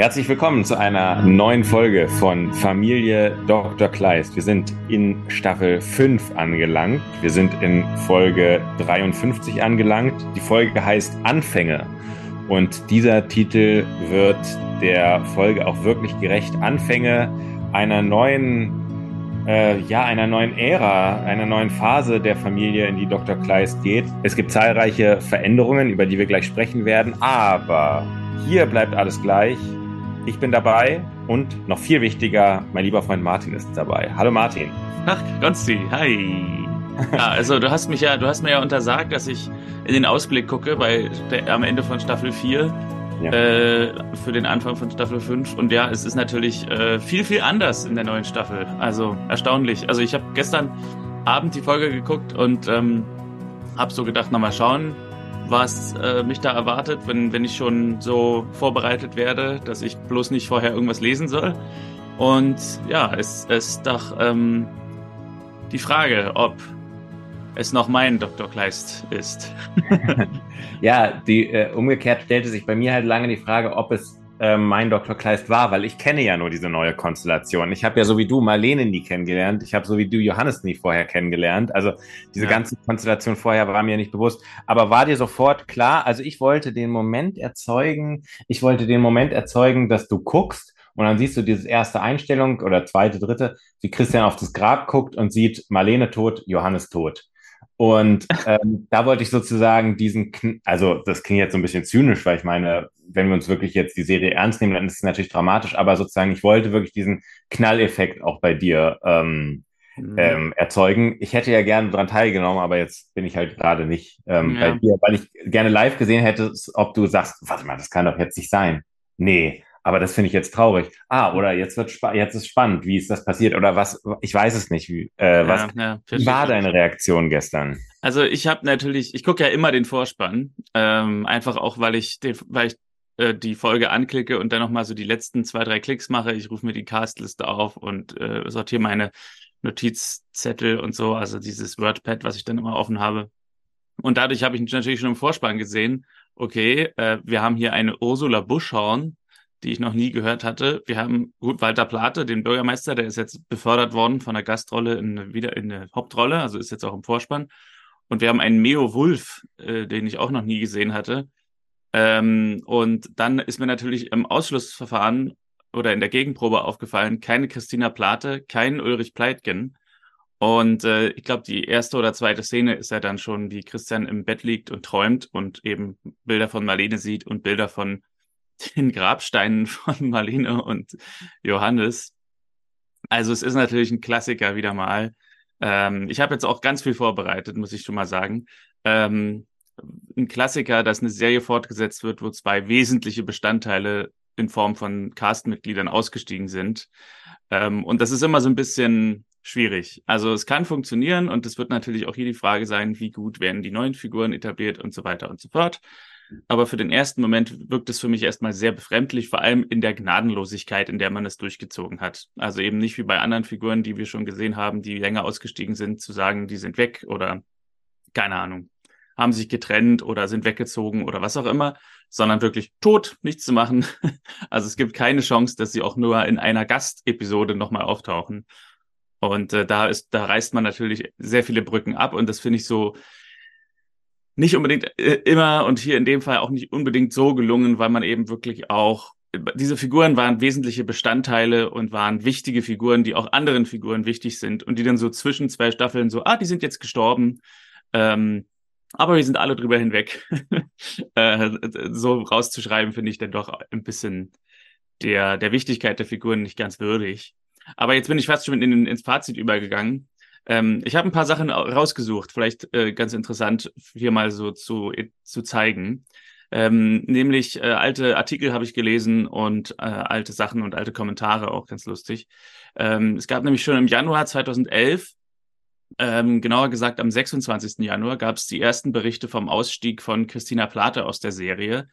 Herzlich willkommen zu einer neuen Folge von Familie Dr. Kleist. Wir sind in Staffel 5 angelangt. Wir sind in Folge 53 angelangt. Die Folge heißt Anfänge. Und dieser Titel wird der Folge auch wirklich gerecht. Anfänge einer neuen, äh, ja, einer neuen Ära, einer neuen Phase der Familie, in die Dr. Kleist geht. Es gibt zahlreiche Veränderungen, über die wir gleich sprechen werden. Aber hier bleibt alles gleich. Ich bin dabei und noch viel wichtiger, mein lieber Freund Martin ist dabei. Hallo Martin. Ach, Gonsti, hi. Ja, also du hast mich ja, du hast mir ja untersagt, dass ich in den Ausblick gucke bei der, am Ende von Staffel 4 ja. äh, für den Anfang von Staffel 5. Und ja, es ist natürlich äh, viel, viel anders in der neuen Staffel. Also erstaunlich. Also ich habe gestern Abend die Folge geguckt und ähm, habe so gedacht, na mal schauen, was äh, mich da erwartet, wenn, wenn ich schon so vorbereitet werde, dass ich bloß nicht vorher irgendwas lesen soll. Und ja, es ist doch ähm, die Frage, ob es noch mein Dr. Kleist ist. ja, die äh, umgekehrt stellte sich bei mir halt lange die Frage, ob es äh, mein Dr. Kleist war, weil ich kenne ja nur diese neue Konstellation. Ich habe ja so wie du Marlene nie kennengelernt. Ich habe so wie du Johannes nie vorher kennengelernt. Also diese ja. ganze Konstellation vorher war mir nicht bewusst. Aber war dir sofort klar? Also ich wollte den Moment erzeugen. Ich wollte den Moment erzeugen, dass du guckst und dann siehst du diese erste Einstellung oder zweite, dritte, wie Christian auf das Grab guckt und sieht Marlene tot, Johannes tot. Und ähm, da wollte ich sozusagen diesen, Kn also das klingt jetzt so ein bisschen zynisch, weil ich meine, wenn wir uns wirklich jetzt die Serie ernst nehmen, dann ist es natürlich dramatisch, aber sozusagen, ich wollte wirklich diesen Knalleffekt auch bei dir ähm, mhm. ähm, erzeugen. Ich hätte ja gerne daran teilgenommen, aber jetzt bin ich halt gerade nicht ähm, ja. bei dir, weil ich gerne live gesehen hätte, ob du sagst, warte mal, das kann doch jetzt nicht sein. Nee, aber das finde ich jetzt traurig. Ah, oder jetzt wird jetzt ist spannend, wie ist das passiert oder was? Ich weiß es nicht. Wie, äh, was ja, ja, war deine Reaktion gestern? Also ich habe natürlich, ich gucke ja immer den Vorspann, ähm, einfach auch, weil ich, den, weil ich äh, die Folge anklicke und dann nochmal so die letzten zwei, drei Klicks mache. Ich rufe mir die Castliste auf und äh, sortiere meine Notizzettel und so, also dieses WordPad, was ich dann immer offen habe. Und dadurch habe ich natürlich schon im Vorspann gesehen, okay, äh, wir haben hier eine Ursula Buschhorn, die ich noch nie gehört hatte. Wir haben gut Walter Plate, den Bürgermeister, der ist jetzt befördert worden von der Gastrolle in, wieder in eine Hauptrolle, also ist jetzt auch im Vorspann. Und wir haben einen Meo Wulf, äh, den ich auch noch nie gesehen hatte. Ähm, und dann ist mir natürlich im Ausschlussverfahren oder in der Gegenprobe aufgefallen, keine Christina Plate, kein Ulrich Pleitgen. Und äh, ich glaube, die erste oder zweite Szene ist ja dann schon, wie Christian im Bett liegt und träumt und eben Bilder von Marlene sieht und Bilder von den Grabsteinen von Marlene und Johannes. Also es ist natürlich ein Klassiker wieder mal. Ähm, ich habe jetzt auch ganz viel vorbereitet, muss ich schon mal sagen. Ähm, ein Klassiker, dass eine Serie fortgesetzt wird, wo zwei wesentliche Bestandteile in Form von Castmitgliedern ausgestiegen sind. Ähm, und das ist immer so ein bisschen schwierig. Also es kann funktionieren und es wird natürlich auch hier die Frage sein, wie gut werden die neuen Figuren etabliert und so weiter und so fort. Aber für den ersten Moment wirkt es für mich erstmal sehr befremdlich, vor allem in der Gnadenlosigkeit, in der man es durchgezogen hat. Also eben nicht wie bei anderen Figuren, die wir schon gesehen haben, die länger ausgestiegen sind, zu sagen, die sind weg oder keine Ahnung, haben sich getrennt oder sind weggezogen oder was auch immer, sondern wirklich tot, nichts zu machen. Also es gibt keine Chance, dass sie auch nur in einer Gastepisode nochmal auftauchen. Und äh, da ist, da reißt man natürlich sehr viele Brücken ab und das finde ich so nicht unbedingt äh, immer und hier in dem Fall auch nicht unbedingt so gelungen, weil man eben wirklich auch diese Figuren waren wesentliche Bestandteile und waren wichtige Figuren, die auch anderen Figuren wichtig sind und die dann so zwischen zwei Staffeln so, ah, die sind jetzt gestorben, ähm, aber wir sind alle drüber hinweg. äh, so rauszuschreiben, finde ich dann doch ein bisschen der, der Wichtigkeit der Figuren nicht ganz würdig. Aber jetzt bin ich fast schon in, ins Fazit übergegangen. Ähm, ich habe ein paar Sachen rausgesucht, vielleicht äh, ganz interessant hier mal so zu, zu zeigen. Ähm, nämlich äh, alte Artikel habe ich gelesen und äh, alte Sachen und alte Kommentare, auch ganz lustig. Ähm, es gab nämlich schon im Januar 2011, ähm, genauer gesagt am 26. Januar, gab es die ersten Berichte vom Ausstieg von Christina Plate aus der Serie.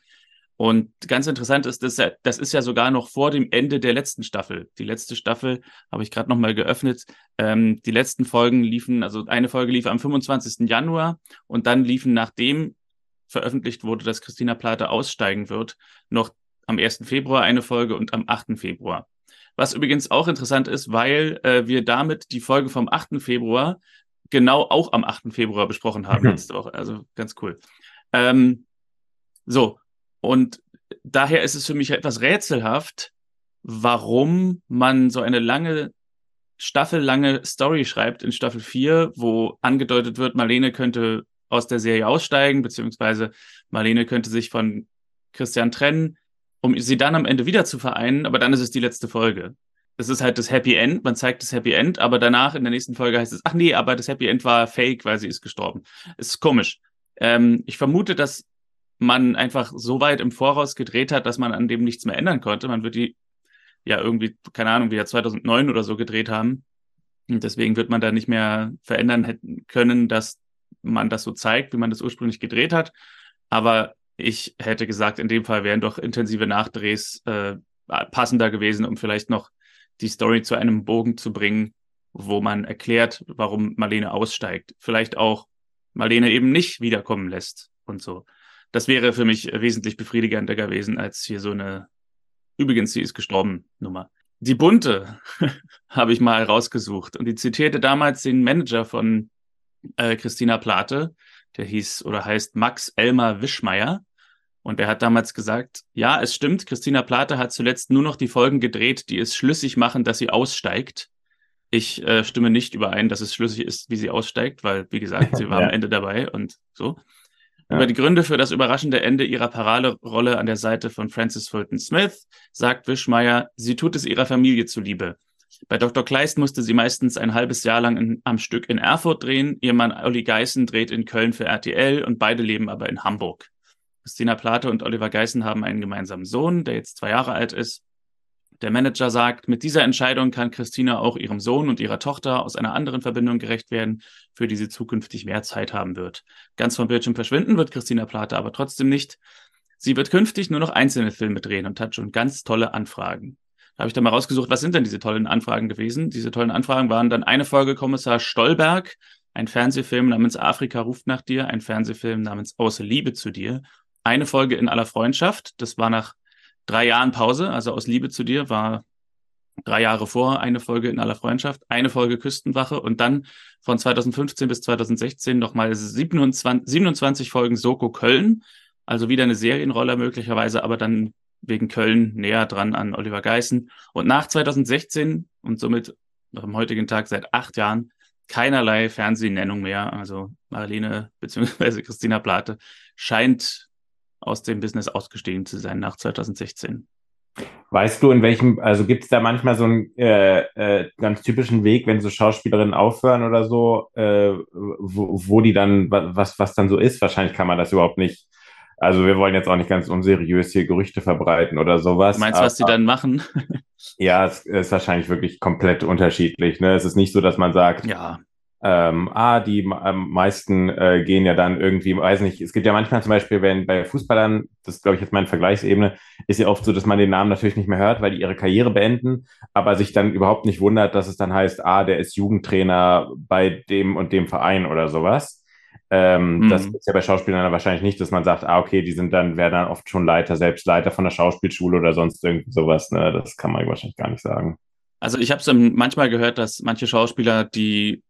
Und ganz interessant ist, dass das ist ja sogar noch vor dem Ende der letzten Staffel. Die letzte Staffel habe ich gerade nochmal geöffnet. Ähm, die letzten Folgen liefen, also eine Folge lief am 25. Januar und dann liefen, nachdem veröffentlicht wurde, dass Christina Plate aussteigen wird, noch am 1. Februar eine Folge und am 8. Februar. Was übrigens auch interessant ist, weil äh, wir damit die Folge vom 8. Februar genau auch am 8. Februar besprochen haben mhm. letzte Woche. Also ganz cool. Ähm, so, und daher ist es für mich etwas rätselhaft, warum man so eine lange, staffellange Story schreibt in Staffel 4, wo angedeutet wird, Marlene könnte aus der Serie aussteigen, beziehungsweise Marlene könnte sich von Christian trennen, um sie dann am Ende wieder zu vereinen, aber dann ist es die letzte Folge. Es ist halt das Happy End, man zeigt das Happy End, aber danach in der nächsten Folge heißt es, ach nee, aber das Happy End war fake, weil sie ist gestorben. Es ist komisch. Ähm, ich vermute, dass man einfach so weit im Voraus gedreht hat, dass man an dem nichts mehr ändern konnte. Man wird die ja irgendwie, keine Ahnung, wieder 2009 oder so gedreht haben. Und deswegen wird man da nicht mehr verändern hätten können, dass man das so zeigt, wie man das ursprünglich gedreht hat. Aber ich hätte gesagt, in dem Fall wären doch intensive Nachdrehs äh, passender gewesen, um vielleicht noch die Story zu einem Bogen zu bringen, wo man erklärt, warum Marlene aussteigt. Vielleicht auch Marlene eben nicht wiederkommen lässt und so. Das wäre für mich wesentlich befriedigender gewesen als hier so eine, übrigens, sie ist gestorben Nummer. Die bunte habe ich mal rausgesucht und die zitierte damals den Manager von äh, Christina Plate, der hieß oder heißt Max Elmar Wischmeier. Und er hat damals gesagt, ja, es stimmt, Christina Plate hat zuletzt nur noch die Folgen gedreht, die es schlüssig machen, dass sie aussteigt. Ich äh, stimme nicht überein, dass es schlüssig ist, wie sie aussteigt, weil, wie gesagt, sie war ja. am Ende dabei und so. Über die Gründe für das überraschende Ende ihrer Paraderolle an der Seite von Francis Fulton Smith sagt Wischmeier, sie tut es ihrer Familie zuliebe. Bei Dr. Kleist musste sie meistens ein halbes Jahr lang in, am Stück in Erfurt drehen. Ihr Mann Olli Geißen dreht in Köln für RTL und beide leben aber in Hamburg. Christina Plate und Oliver Geißen haben einen gemeinsamen Sohn, der jetzt zwei Jahre alt ist. Der Manager sagt, mit dieser Entscheidung kann Christina auch ihrem Sohn und ihrer Tochter aus einer anderen Verbindung gerecht werden, für die sie zukünftig mehr Zeit haben wird. Ganz vom Bildschirm verschwinden wird Christina Plate aber trotzdem nicht. Sie wird künftig nur noch einzelne Filme drehen und hat schon ganz tolle Anfragen. Da habe ich dann mal rausgesucht, was sind denn diese tollen Anfragen gewesen? Diese tollen Anfragen waren dann eine Folge Kommissar Stolberg, ein Fernsehfilm namens Afrika ruft nach dir, ein Fernsehfilm namens Außer Liebe zu dir, eine Folge in aller Freundschaft, das war nach drei Jahren Pause, also aus Liebe zu dir, war drei Jahre vor eine Folge in aller Freundschaft, eine Folge Küstenwache und dann von 2015 bis 2016 nochmal 27, 27 Folgen Soko Köln. Also wieder eine Serienrolle möglicherweise, aber dann wegen Köln näher dran an Oliver Geißen. Und nach 2016 und somit noch am heutigen Tag seit acht Jahren keinerlei Fernsehnennung mehr. Also Marlene bzw. Christina Plate scheint aus dem Business ausgestiegen zu sein nach 2016. Weißt du, in welchem, also gibt es da manchmal so einen äh, äh, ganz typischen Weg, wenn so Schauspielerinnen aufhören oder so, äh, wo, wo die dann, was, was dann so ist? Wahrscheinlich kann man das überhaupt nicht. Also wir wollen jetzt auch nicht ganz unseriös hier Gerüchte verbreiten oder sowas. Du meinst, was die dann machen? ja, es ist wahrscheinlich wirklich komplett unterschiedlich. Ne? Es ist nicht so, dass man sagt, ja ähm, ah, die ähm, meisten äh, gehen ja dann irgendwie, weiß nicht, es gibt ja manchmal zum Beispiel, wenn bei Fußballern, das glaube ich jetzt meine Vergleichsebene, ist ja oft so, dass man den Namen natürlich nicht mehr hört, weil die ihre Karriere beenden, aber sich dann überhaupt nicht wundert, dass es dann heißt, ah, der ist Jugendtrainer bei dem und dem Verein oder sowas. Ähm, mhm. Das ist ja bei Schauspielern dann wahrscheinlich nicht, dass man sagt, ah, okay, die sind dann, werden dann oft schon Leiter, selbst Leiter von der Schauspielschule oder sonst irgendwie sowas. Ne? Das kann man wahrscheinlich gar nicht sagen. Also ich habe es manchmal gehört, dass manche Schauspieler, die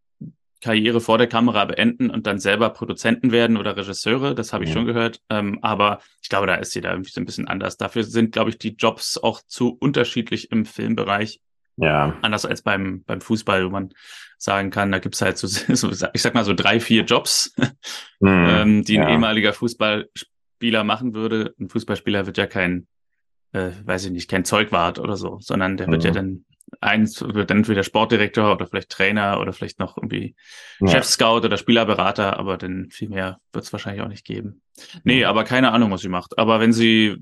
Karriere vor der Kamera beenden und dann selber Produzenten werden oder Regisseure. Das habe ich ja. schon gehört. Ähm, aber ich glaube, da ist jeder irgendwie so ein bisschen anders. Dafür sind, glaube ich, die Jobs auch zu unterschiedlich im Filmbereich. Ja. Anders als beim, beim Fußball, wo man sagen kann, da gibt's halt so, so ich sag mal so drei, vier Jobs, mhm. ähm, die ein ehemaliger Fußballspieler machen würde. Ein Fußballspieler wird ja kein, äh, weiß ich nicht, kein Zeugwart oder so, sondern der mhm. wird ja dann eins wird dann entweder Sportdirektor oder vielleicht Trainer oder vielleicht noch irgendwie ja. Chef-Scout oder Spielerberater, aber dann viel mehr wird es wahrscheinlich auch nicht geben. Nee, aber keine Ahnung, was sie macht. Aber wenn sie,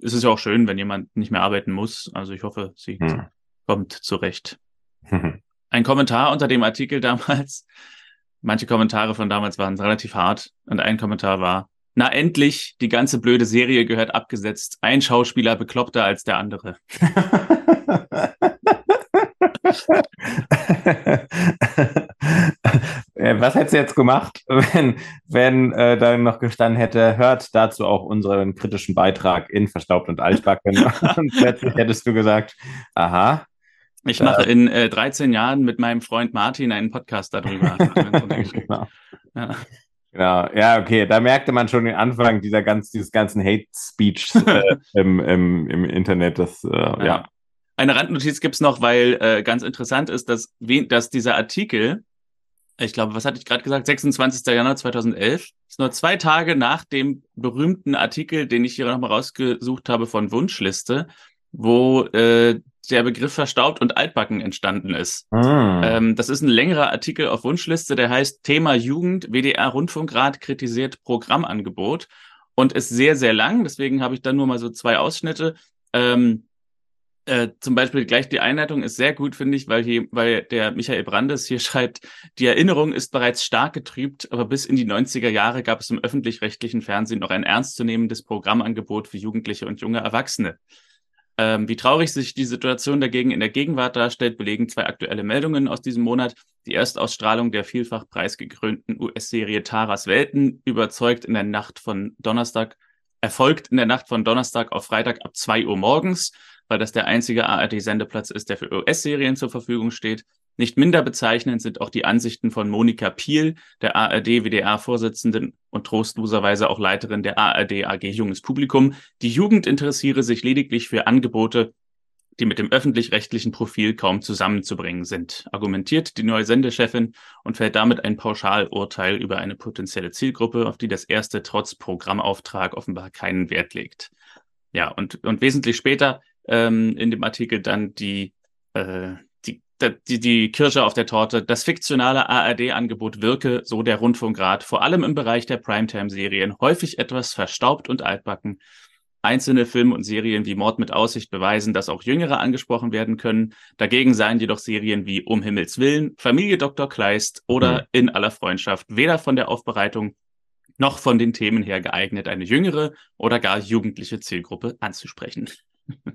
es ist ja auch schön, wenn jemand nicht mehr arbeiten muss. Also ich hoffe, sie hm. kommt zurecht. Ein Kommentar unter dem Artikel damals, manche Kommentare von damals waren relativ hart und ein Kommentar war, na endlich, die ganze blöde Serie gehört abgesetzt. Ein Schauspieler bekloppter als der andere. Äh, was hättest du jetzt gemacht, wenn, wenn äh, da noch gestanden hätte, hört dazu auch unseren kritischen Beitrag in Verstaubt und Altbacken? und plötzlich hättest du gesagt, aha. Ich mache äh, in äh, 13 Jahren mit meinem Freund Martin einen Podcast darüber. genau. Ja. Genau, ja, okay, da merkte man schon den Anfang dieser ganz, dieses ganzen Hate Speech äh, im, im, im Internet. Das, äh, ja. ja. Eine Randnotiz gibt's noch, weil äh, ganz interessant ist, dass, dass dieser Artikel, ich glaube, was hatte ich gerade gesagt, 26. Januar 2011, ist nur zwei Tage nach dem berühmten Artikel, den ich hier nochmal rausgesucht habe von Wunschliste, wo äh, der Begriff verstaubt und altbacken entstanden ist. Mm. Ähm, das ist ein längerer Artikel auf Wunschliste, der heißt Thema Jugend, WDR Rundfunkrat kritisiert Programmangebot und ist sehr, sehr lang. Deswegen habe ich dann nur mal so zwei Ausschnitte. Ähm, äh, zum Beispiel gleich die Einleitung ist sehr gut, finde ich, weil hier, weil der Michael Brandes hier schreibt, die Erinnerung ist bereits stark getrübt, aber bis in die 90er Jahre gab es im öffentlich-rechtlichen Fernsehen noch ein ernstzunehmendes Programmangebot für Jugendliche und junge Erwachsene. Ähm, wie traurig sich die Situation dagegen in der Gegenwart darstellt, belegen zwei aktuelle Meldungen aus diesem Monat. Die Erstausstrahlung der vielfach preisgekrönten US-Serie Taras Welten überzeugt in der Nacht von Donnerstag, erfolgt in der Nacht von Donnerstag auf Freitag ab zwei Uhr morgens, weil das der einzige ARD-Sendeplatz ist, der für US-Serien zur Verfügung steht. Nicht minder bezeichnend sind auch die Ansichten von Monika Piel, der ARD-WDR-Vorsitzenden und trostloserweise auch Leiterin der ARD AG Junges Publikum. Die Jugend interessiere sich lediglich für Angebote, die mit dem öffentlich-rechtlichen Profil kaum zusammenzubringen sind, argumentiert die neue Sendechefin und fällt damit ein Pauschalurteil über eine potenzielle Zielgruppe, auf die das erste trotz Programmauftrag offenbar keinen Wert legt. Ja, und, und wesentlich später ähm, in dem Artikel dann die, äh, die, die Kirsche auf der Torte. Das fiktionale ARD-Angebot wirke, so der Rundfunkrat, vor allem im Bereich der Primetime-Serien, häufig etwas verstaubt und altbacken. Einzelne Filme und Serien wie Mord mit Aussicht beweisen, dass auch Jüngere angesprochen werden können. Dagegen seien jedoch Serien wie Um Himmels Willen, Familie Dr. Kleist oder mhm. In aller Freundschaft weder von der Aufbereitung noch von den Themen her geeignet, eine jüngere oder gar jugendliche Zielgruppe anzusprechen.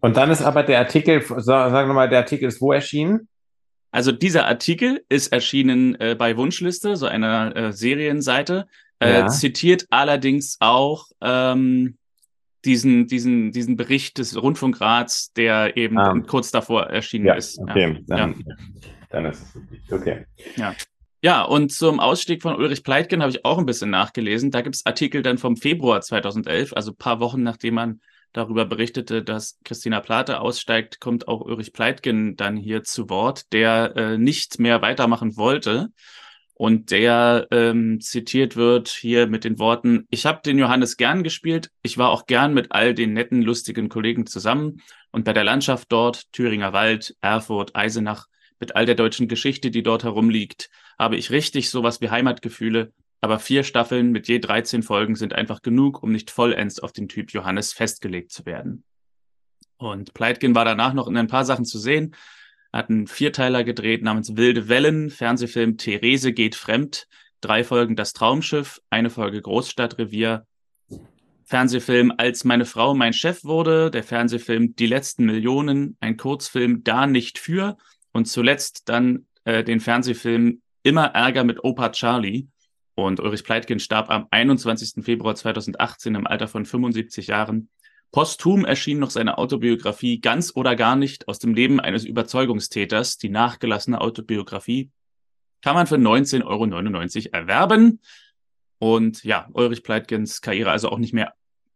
Und dann ist aber der Artikel, sagen wir mal, der Artikel ist wo erschienen? Also dieser Artikel ist erschienen äh, bei Wunschliste, so einer äh, Serienseite, äh, ja. zitiert allerdings auch ähm, diesen, diesen, diesen Bericht des Rundfunkrats, der eben ah. kurz davor erschienen ja, ist. Okay, ja. Dann, dann ist es okay. Ja. Ja, und zum Ausstieg von Ulrich Pleitgen habe ich auch ein bisschen nachgelesen. Da gibt es Artikel dann vom Februar 2011, also paar Wochen nachdem man darüber berichtete, dass Christina Plate aussteigt, kommt auch Ulrich Pleitgen dann hier zu Wort, der äh, nicht mehr weitermachen wollte. Und der ähm, zitiert wird hier mit den Worten, ich habe den Johannes gern gespielt, ich war auch gern mit all den netten, lustigen Kollegen zusammen. Und bei der Landschaft dort, Thüringer Wald, Erfurt, Eisenach, mit all der deutschen Geschichte, die dort herumliegt, habe ich richtig sowas wie Heimatgefühle aber vier Staffeln mit je 13 Folgen sind einfach genug, um nicht vollends auf den Typ Johannes festgelegt zu werden. Und Pleitgen war danach noch in ein paar Sachen zu sehen. Hat einen Vierteiler gedreht namens Wilde Wellen, Fernsehfilm Therese geht fremd, drei Folgen Das Traumschiff, eine Folge Großstadtrevier, Fernsehfilm Als meine Frau mein Chef wurde, der Fernsehfilm Die letzten Millionen, ein Kurzfilm Da nicht für und zuletzt dann äh, den Fernsehfilm Immer Ärger mit Opa Charlie, und Ulrich Pleitgen starb am 21. Februar 2018 im Alter von 75 Jahren. Posthum erschien noch seine Autobiografie Ganz oder gar nicht aus dem Leben eines Überzeugungstäters, die nachgelassene Autobiografie. Kann man für 19,99 Euro erwerben. Und ja, Ulrich Pleitgens Karriere also auch nicht mehr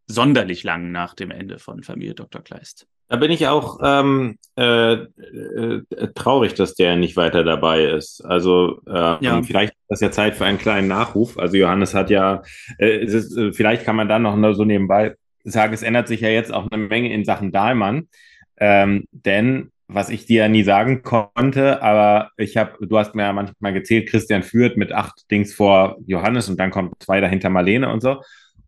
sonderlich lang nach dem Ende von Familie Dr. Kleist. Da bin ich auch ähm, äh, äh, traurig, dass der nicht weiter dabei ist. Also äh, ja. vielleicht ist das ja Zeit für einen kleinen Nachruf. Also Johannes hat ja, äh, ist, äh, vielleicht kann man dann noch so nebenbei sagen, es ändert sich ja jetzt auch eine Menge in Sachen Dahlmann. Ähm, denn was ich dir ja nie sagen konnte, aber ich habe, du hast mir ja manchmal gezählt, Christian führt mit acht Dings vor Johannes und dann kommt zwei dahinter Marlene und so.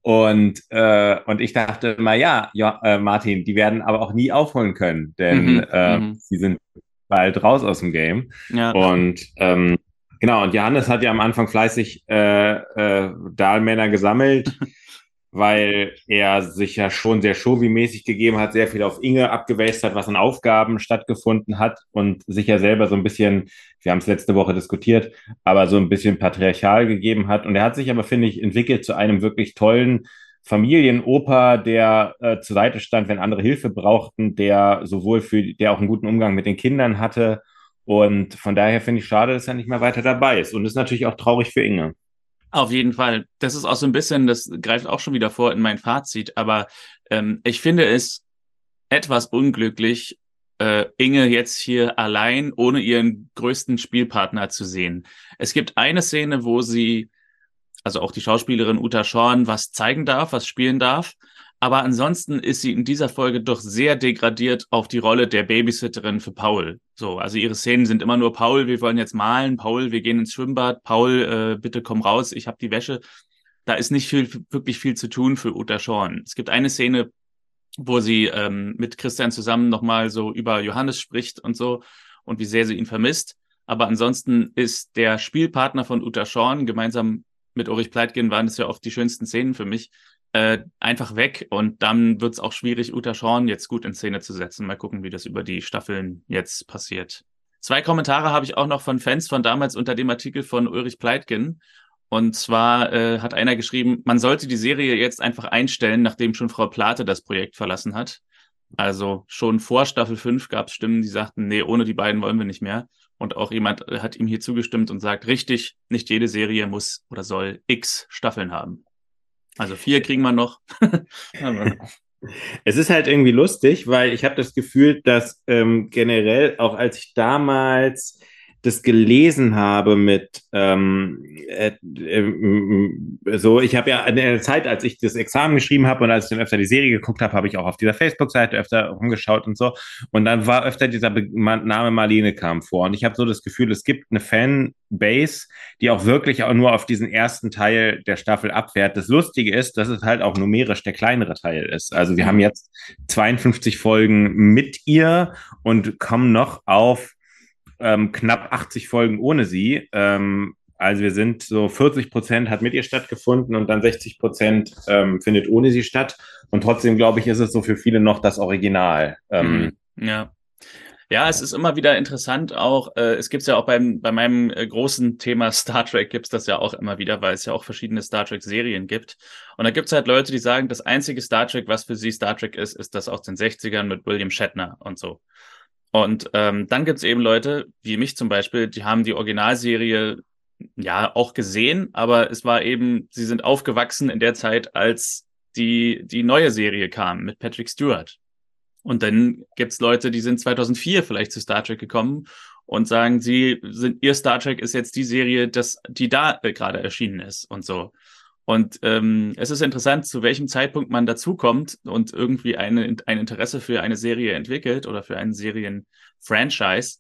Und, äh, und ich dachte mal, ja, ja äh, Martin, die werden aber auch nie aufholen können, denn mhm, äh, mhm. sie sind bald raus aus dem Game. Ja. Und ähm, genau, und Johannes hat ja am Anfang fleißig äh, äh, Dahlmänner gesammelt, weil er sich ja schon sehr Showy-mäßig gegeben hat, sehr viel auf Inge abgewälzt hat, was an Aufgaben stattgefunden hat und sich ja selber so ein bisschen wir haben es letzte Woche diskutiert, aber so ein bisschen patriarchal gegeben hat. Und er hat sich aber, finde ich, entwickelt zu einem wirklich tollen Familienoper, der äh, zur Seite stand, wenn andere Hilfe brauchten, der sowohl für, der auch einen guten Umgang mit den Kindern hatte. Und von daher finde ich schade, dass er nicht mehr weiter dabei ist. Und ist natürlich auch traurig für Inge. Auf jeden Fall. Das ist auch so ein bisschen, das greift auch schon wieder vor in mein Fazit, aber ähm, ich finde es etwas unglücklich, äh, Inge jetzt hier allein ohne ihren größten Spielpartner zu sehen. Es gibt eine Szene, wo sie also auch die Schauspielerin Uta Schorn, was zeigen darf, was spielen darf. Aber ansonsten ist sie in dieser Folge doch sehr degradiert auf die Rolle der Babysitterin für Paul. So, also ihre Szenen sind immer nur Paul, wir wollen jetzt malen, Paul, wir gehen ins Schwimmbad, Paul, äh, bitte komm raus, ich habe die Wäsche. Da ist nicht viel, wirklich viel zu tun für Uta Schorn. Es gibt eine Szene, wo sie ähm, mit Christian zusammen nochmal so über Johannes spricht und so und wie sehr sie ihn vermisst. Aber ansonsten ist der Spielpartner von Uta Schorn gemeinsam mit Ulrich Pleitgen waren es ja oft die schönsten Szenen für mich, äh, einfach weg. Und dann wird es auch schwierig, Uta Schorn jetzt gut in Szene zu setzen. Mal gucken, wie das über die Staffeln jetzt passiert. Zwei Kommentare habe ich auch noch von Fans von damals unter dem Artikel von Ulrich Pleitgen. Und zwar äh, hat einer geschrieben, man sollte die Serie jetzt einfach einstellen, nachdem schon Frau Plate das Projekt verlassen hat. Also schon vor Staffel 5 gab es Stimmen, die sagten, nee, ohne die beiden wollen wir nicht mehr. Und auch jemand hat ihm hier zugestimmt und sagt, richtig, nicht jede Serie muss oder soll x Staffeln haben. Also vier kriegen wir noch. es ist halt irgendwie lustig, weil ich habe das Gefühl, dass ähm, generell, auch als ich damals das gelesen habe mit ähm, äh, äh, so, ich habe ja in der Zeit, als ich das Examen geschrieben habe und als ich dann öfter die Serie geguckt habe, habe ich auch auf dieser Facebook-Seite öfter rumgeschaut und so. Und dann war öfter dieser Be Name Marlene kam vor. Und ich habe so das Gefühl, es gibt eine Fanbase, die auch wirklich auch nur auf diesen ersten Teil der Staffel abfährt. Das Lustige ist, dass es halt auch numerisch der kleinere Teil ist. Also wir haben jetzt 52 Folgen mit ihr und kommen noch auf ähm, knapp 80 Folgen ohne sie. Ähm, also wir sind so 40 Prozent hat mit ihr stattgefunden und dann 60 Prozent ähm, findet ohne sie statt. Und trotzdem, glaube ich, ist es so für viele noch das Original. Ähm, mhm. Ja. Ja, es ist immer wieder interessant auch, äh, es gibt ja auch beim, bei meinem äh, großen Thema Star Trek gibt's das ja auch immer wieder, weil es ja auch verschiedene Star Trek-Serien gibt. Und da gibt's halt Leute, die sagen, das einzige Star Trek, was für sie Star Trek ist, ist das aus den 60ern mit William Shatner und so. Und ähm, dann gibt's eben Leute, wie mich zum Beispiel, die haben die Originalserie ja auch gesehen, aber es war eben, sie sind aufgewachsen in der Zeit, als die, die neue Serie kam mit Patrick Stewart. Und dann gibt's Leute, die sind 2004 vielleicht zu Star Trek gekommen und sagen, sie sind, ihr Star Trek ist jetzt die Serie, das, die da äh, gerade erschienen ist und so. Und ähm, es ist interessant, zu welchem Zeitpunkt man dazukommt und irgendwie eine, ein Interesse für eine Serie entwickelt oder für einen Serien-Franchise.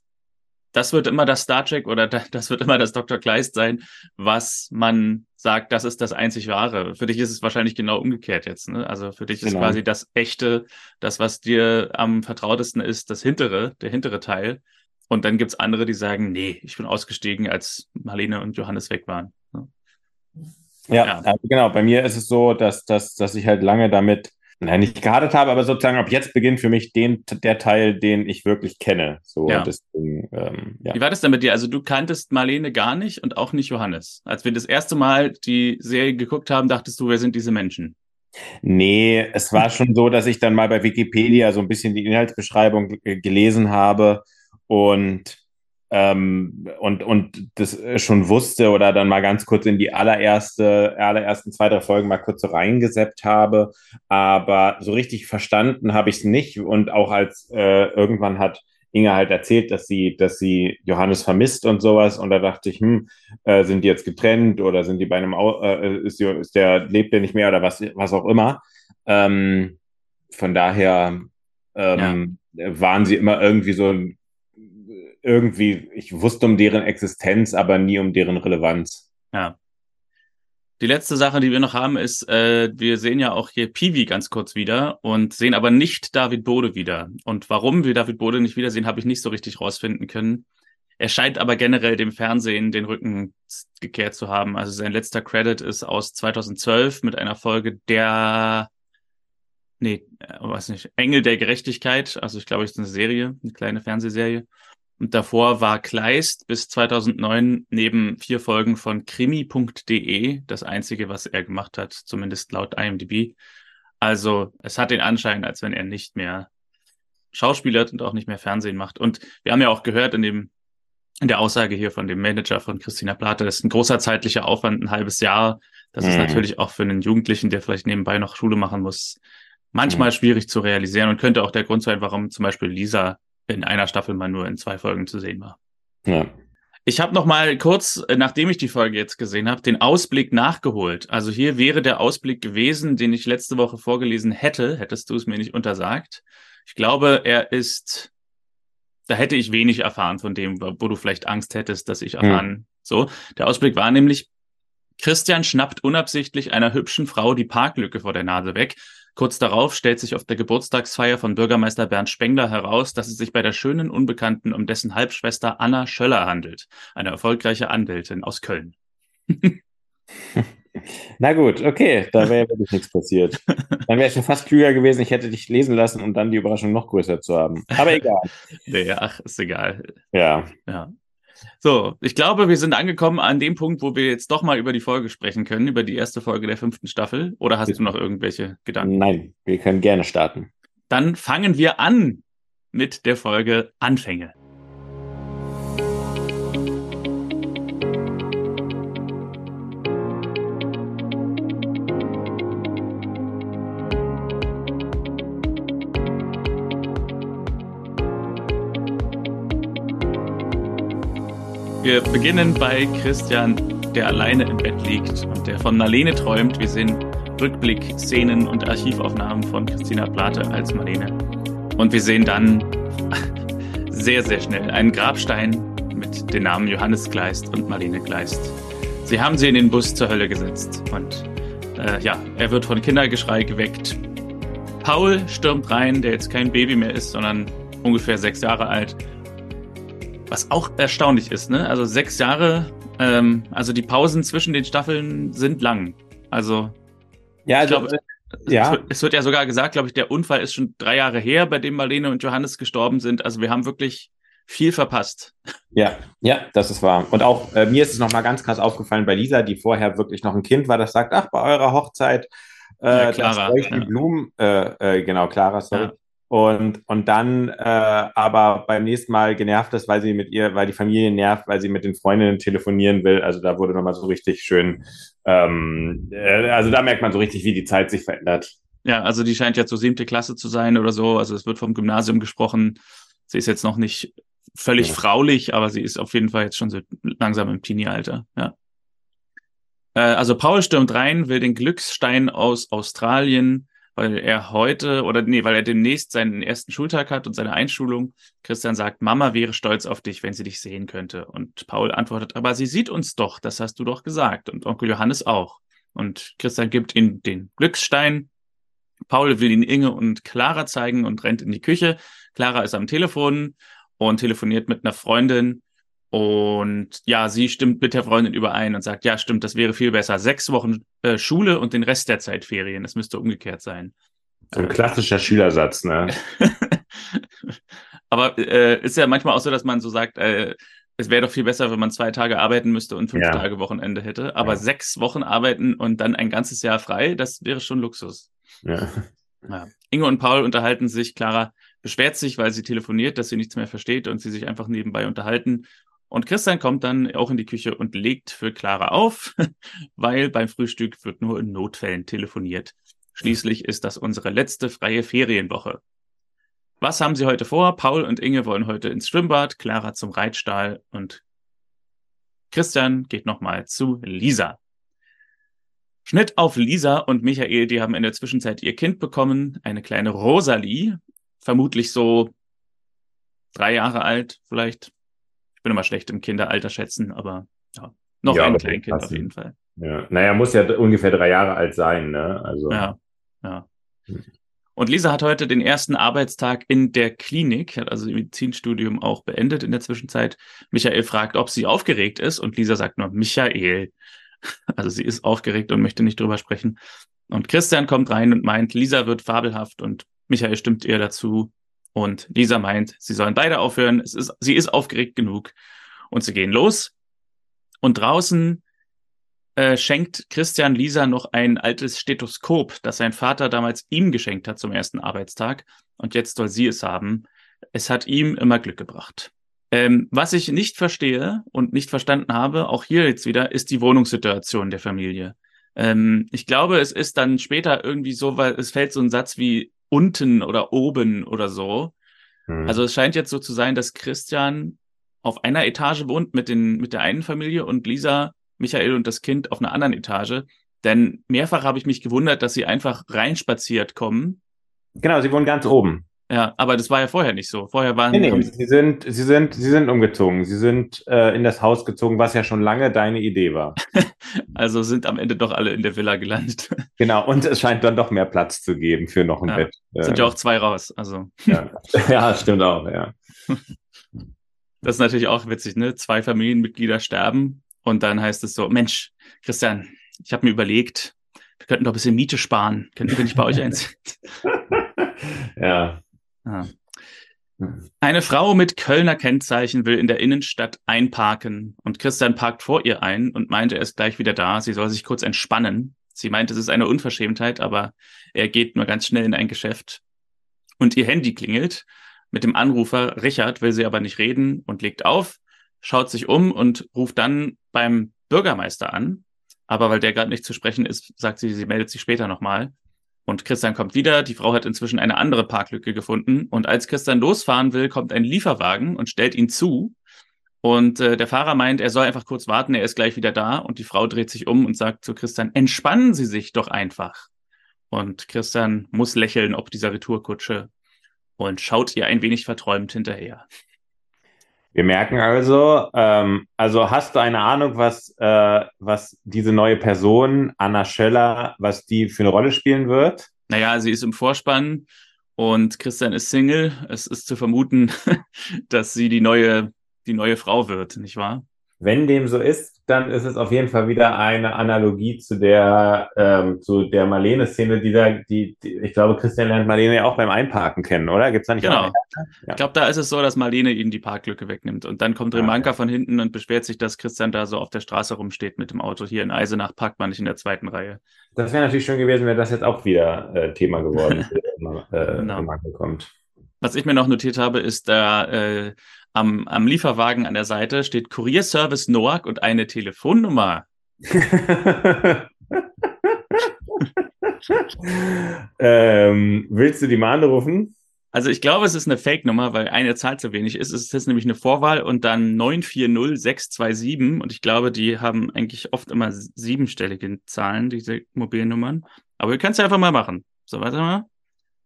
Das wird immer das Star Trek oder das wird immer das Dr. Kleist sein, was man sagt, das ist das einzig Wahre. Für dich ist es wahrscheinlich genau umgekehrt jetzt. Ne? Also für dich ist genau. quasi das Echte, das, was dir am vertrautesten ist, das hintere, der hintere Teil. Und dann gibt's andere, die sagen, nee, ich bin ausgestiegen, als Marlene und Johannes weg waren. Ne? Ja, ja. Also genau. Bei mir ist es so, dass, dass, dass ich halt lange damit nein, nicht gehadert habe, aber sozusagen ab jetzt beginnt für mich den, der Teil, den ich wirklich kenne. So, ja. Deswegen, ähm, ja. Wie war das denn mit dir? Also du kanntest Marlene gar nicht und auch nicht Johannes. Als wir das erste Mal die Serie geguckt haben, dachtest du, wer sind diese Menschen? Nee, es war schon so, dass ich dann mal bei Wikipedia so ein bisschen die Inhaltsbeschreibung gelesen habe und ähm, und, und das schon wusste oder dann mal ganz kurz in die allererste, allerersten zwei, drei Folgen mal kurz so reingeseppt habe. Aber so richtig verstanden habe ich es nicht. Und auch als äh, irgendwann hat Inge halt erzählt, dass sie, dass sie Johannes vermisst und sowas. Und da dachte ich, hm, äh, sind die jetzt getrennt oder sind die bei einem, Au äh, ist, die, ist der, lebt der nicht mehr oder was, was auch immer. Ähm, von daher ähm, ja. waren sie immer irgendwie so ein irgendwie, ich wusste um deren Existenz, aber nie um deren Relevanz. Ja. Die letzte Sache, die wir noch haben, ist, äh, wir sehen ja auch hier Piwi ganz kurz wieder und sehen aber nicht David Bode wieder. Und warum wir David Bode nicht wiedersehen, habe ich nicht so richtig rausfinden können. Er scheint aber generell dem Fernsehen den Rücken gekehrt zu haben. Also sein letzter Credit ist aus 2012 mit einer Folge der, nee, äh, weiß nicht, Engel der Gerechtigkeit. Also ich glaube, es ist eine Serie, eine kleine Fernsehserie. Und davor war Kleist bis 2009 neben vier Folgen von krimi.de das einzige, was er gemacht hat, zumindest laut IMDb. Also es hat den Anschein, als wenn er nicht mehr schauspielert und auch nicht mehr Fernsehen macht. Und wir haben ja auch gehört in dem in der Aussage hier von dem Manager von Christina Plate, das ist ein großer zeitlicher Aufwand, ein halbes Jahr. Das mhm. ist natürlich auch für einen Jugendlichen, der vielleicht nebenbei noch Schule machen muss, manchmal mhm. schwierig zu realisieren und könnte auch der Grund sein, warum zum Beispiel Lisa in einer Staffel mal nur in zwei Folgen zu sehen war. Ja. Ich habe noch mal kurz, äh, nachdem ich die Folge jetzt gesehen habe, den Ausblick nachgeholt. Also hier wäre der Ausblick gewesen, den ich letzte Woche vorgelesen hätte, hättest du es mir nicht untersagt. Ich glaube, er ist, da hätte ich wenig erfahren von dem, wo du vielleicht Angst hättest, dass ich erfahren. Hm. So, der Ausblick war nämlich, Christian schnappt unabsichtlich einer hübschen Frau die Parklücke vor der Nase weg Kurz darauf stellt sich auf der Geburtstagsfeier von Bürgermeister Bernd Spengler heraus, dass es sich bei der schönen Unbekannten um dessen Halbschwester Anna Schöller handelt, eine erfolgreiche Anwältin aus Köln. Na gut, okay, da wäre wirklich nichts passiert. Dann wäre es schon fast klüger gewesen, ich hätte dich lesen lassen, um dann die Überraschung noch größer zu haben. Aber egal. nee, ach, ist egal. Ja. Ja. So, ich glaube, wir sind angekommen an dem Punkt, wo wir jetzt doch mal über die Folge sprechen können, über die erste Folge der fünften Staffel. Oder hast du noch irgendwelche Gedanken? Nein, wir können gerne starten. Dann fangen wir an mit der Folge Anfänge. Wir beginnen bei Christian, der alleine im Bett liegt und der von Marlene träumt. Wir sehen Rückblick-Szenen und Archivaufnahmen von Christina Plate als Marlene. Und wir sehen dann sehr, sehr schnell einen Grabstein mit den Namen Johannes Gleist und Marlene Gleist. Sie haben sie in den Bus zur Hölle gesetzt. Und äh, ja, er wird von Kindergeschrei geweckt. Paul stürmt rein, der jetzt kein Baby mehr ist, sondern ungefähr sechs Jahre alt was auch erstaunlich ist, ne? Also sechs Jahre, ähm, also die Pausen zwischen den Staffeln sind lang. Also, ja, also, glaub, äh, ja. Es wird, es wird ja sogar gesagt, glaube ich, der Unfall ist schon drei Jahre her, bei dem Marlene und Johannes gestorben sind. Also wir haben wirklich viel verpasst. Ja, ja, das ist wahr. Und auch äh, mir ist es nochmal ganz krass aufgefallen bei Lisa, die vorher wirklich noch ein Kind war, das sagt, ach, bei eurer Hochzeit, äh, ja, Clara, die ja. Blumen, äh, äh, genau, Clara, sorry. Ja und, und dann äh, aber beim nächsten Mal genervt ist, weil sie mit ihr, weil die Familie nervt, weil sie mit den Freundinnen telefonieren will. Also da wurde nochmal so richtig schön, ähm, äh, also da merkt man so richtig, wie die Zeit sich verändert. Ja, also die scheint jetzt so siebte Klasse zu sein oder so. Also es wird vom Gymnasium gesprochen. Sie ist jetzt noch nicht völlig ja. fraulich, aber sie ist auf jeden Fall jetzt schon so langsam im Teenie-Alter, ja. Äh, also Paul stürmt rein, will den Glücksstein aus Australien weil er heute oder nee, weil er demnächst seinen ersten Schultag hat und seine Einschulung. Christian sagt, Mama wäre stolz auf dich, wenn sie dich sehen könnte. Und Paul antwortet, aber sie sieht uns doch, das hast du doch gesagt. Und Onkel Johannes auch. Und Christian gibt ihm den Glücksstein. Paul will ihn Inge und Clara zeigen und rennt in die Küche. Clara ist am Telefon und telefoniert mit einer Freundin. Und ja, sie stimmt mit der Freundin überein und sagt, ja, stimmt, das wäre viel besser. Sechs Wochen äh, Schule und den Rest der Zeit Ferien. Das müsste umgekehrt sein. So ein klassischer Schülersatz, ne? Aber äh, ist ja manchmal auch so, dass man so sagt, äh, es wäre doch viel besser, wenn man zwei Tage arbeiten müsste und fünf ja. Tage Wochenende hätte. Aber ja. sechs Wochen arbeiten und dann ein ganzes Jahr frei, das wäre schon Luxus. Ja. ja. Inge und Paul unterhalten sich. Clara beschwert sich, weil sie telefoniert, dass sie nichts mehr versteht und sie sich einfach nebenbei unterhalten. Und Christian kommt dann auch in die Küche und legt für Clara auf, weil beim Frühstück wird nur in Notfällen telefoniert. Schließlich ist das unsere letzte freie Ferienwoche. Was haben Sie heute vor? Paul und Inge wollen heute ins Schwimmbad, Clara zum Reitstall und Christian geht nochmal zu Lisa. Schnitt auf Lisa und Michael, die haben in der Zwischenzeit ihr Kind bekommen, eine kleine Rosalie, vermutlich so drei Jahre alt, vielleicht bin immer schlecht im Kinderalter schätzen, aber ja, noch ja, ein Kleinkind auf jeden Fall. Ja, naja, muss ja ungefähr drei Jahre alt sein, ne? Also. Ja, ja. Und Lisa hat heute den ersten Arbeitstag in der Klinik, hat also ihr Medizinstudium auch beendet in der Zwischenzeit. Michael fragt, ob sie aufgeregt ist und Lisa sagt nur, Michael. Also sie ist aufgeregt und möchte nicht drüber sprechen. Und Christian kommt rein und meint, Lisa wird fabelhaft und Michael stimmt ihr dazu. Und Lisa meint, sie sollen beide aufhören. Es ist, sie ist aufgeregt genug. Und sie gehen los. Und draußen äh, schenkt Christian Lisa noch ein altes Stethoskop, das sein Vater damals ihm geschenkt hat zum ersten Arbeitstag. Und jetzt soll sie es haben. Es hat ihm immer Glück gebracht. Ähm, was ich nicht verstehe und nicht verstanden habe, auch hier jetzt wieder, ist die Wohnungssituation der Familie. Ähm, ich glaube, es ist dann später irgendwie so, weil es fällt so ein Satz wie unten oder oben oder so. Hm. Also es scheint jetzt so zu sein, dass Christian auf einer Etage wohnt mit, den, mit der einen Familie und Lisa, Michael und das Kind auf einer anderen Etage. Denn mehrfach habe ich mich gewundert, dass sie einfach reinspaziert kommen. Genau, sie wohnen ganz oben. Ja, aber das war ja vorher nicht so. Vorher waren nee, nee, sie sind, sie sind, sie sind umgezogen. Sie sind äh, in das Haus gezogen, was ja schon lange deine Idee war. also sind am Ende doch alle in der Villa gelandet. genau, und es scheint dann doch mehr Platz zu geben für noch ein ja, Bett. Sind ja auch zwei raus. Also. ja. ja, stimmt auch, ja. Das ist natürlich auch witzig, ne? Zwei Familienmitglieder sterben und dann heißt es so, Mensch, Christian, ich habe mir überlegt, wir könnten doch ein bisschen Miete sparen. Könnten wir nicht bei euch einziehen? ja. Ah. Eine Frau mit Kölner Kennzeichen will in der Innenstadt einparken und Christian parkt vor ihr ein und meinte, er ist gleich wieder da. Sie soll sich kurz entspannen. Sie meint, es ist eine Unverschämtheit, aber er geht nur ganz schnell in ein Geschäft. Und ihr Handy klingelt. Mit dem Anrufer Richard will sie aber nicht reden und legt auf, schaut sich um und ruft dann beim Bürgermeister an. Aber weil der gerade nicht zu sprechen ist, sagt sie, sie meldet sich später nochmal. Und Christian kommt wieder. Die Frau hat inzwischen eine andere Parklücke gefunden. Und als Christian losfahren will, kommt ein Lieferwagen und stellt ihn zu. Und äh, der Fahrer meint, er soll einfach kurz warten, er ist gleich wieder da. Und die Frau dreht sich um und sagt zu Christian, entspannen Sie sich doch einfach. Und Christian muss lächeln ob dieser Retourkutsche und schaut ihr ein wenig verträumt hinterher. Wir merken also, ähm, also hast du eine Ahnung, was, äh, was diese neue Person, Anna Schöller, was die für eine Rolle spielen wird? Naja, sie ist im Vorspann und Christian ist Single. Es ist zu vermuten, dass sie die neue, die neue Frau wird, nicht wahr? Wenn dem so ist, dann ist es auf jeden Fall wieder eine Analogie zu der, ähm, zu der Marlene-Szene, die da, die, die, ich glaube, Christian lernt Marlene ja auch beim Einparken kennen, oder? Gibt's da nicht Genau. Ja. Ich glaube, da ist es so, dass Marlene ihm die Parklücke wegnimmt. Und dann kommt Remanka ah, von hinten und beschwert sich, dass Christian da so auf der Straße rumsteht mit dem Auto. Hier in Eisenach parkt man nicht in der zweiten Reihe. Das wäre natürlich schön gewesen, wäre das jetzt auch wieder äh, Thema geworden, wenn äh, genau. Remanka kommt. Was ich mir noch notiert habe, ist da äh, am, am Lieferwagen an der Seite steht Kurierservice Noack und eine Telefonnummer. ähm, willst du die mal anrufen? Also ich glaube, es ist eine Fake-Nummer, weil eine Zahl zu wenig ist. Es ist nämlich eine Vorwahl und dann 940627 und ich glaube, die haben eigentlich oft immer siebenstellige Zahlen, diese mobilen Nummern. Aber ihr könnt es ja einfach mal machen. So, warte mal.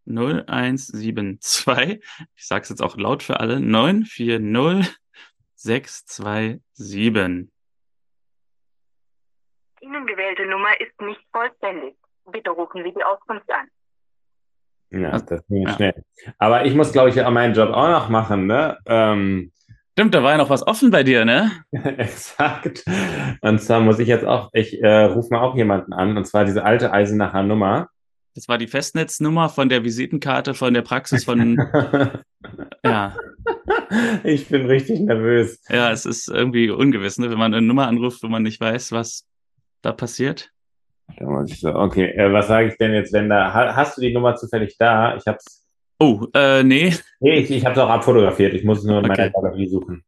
0172, ich sage es jetzt auch laut für alle, 940627. Ihnen gewählte Nummer ist nicht vollständig. Bitte rufen Sie die Auskunft an. Ja, das ging ja. schnell. Aber ich muss, glaube ich, meinen Job auch noch machen, ne? Ähm, Stimmt, da war ja noch was offen bei dir, ne? Exakt. Und zwar muss ich jetzt auch, ich äh, rufe mal auch jemanden an, und zwar diese alte Eisenacher Nummer. Das war die Festnetznummer von der Visitenkarte von der Praxis von. ja. Ich bin richtig nervös. Ja, es ist irgendwie ungewiss, ne? wenn man eine Nummer anruft, wo man nicht weiß, was da passiert. Okay, äh, was sage ich denn jetzt, wenn da. Hast du die Nummer zufällig da? Ich hab's. Oh, äh, nee. Nee, ich, ich habe es auch abfotografiert. Ich muss es nur in okay. meiner Galerie suchen.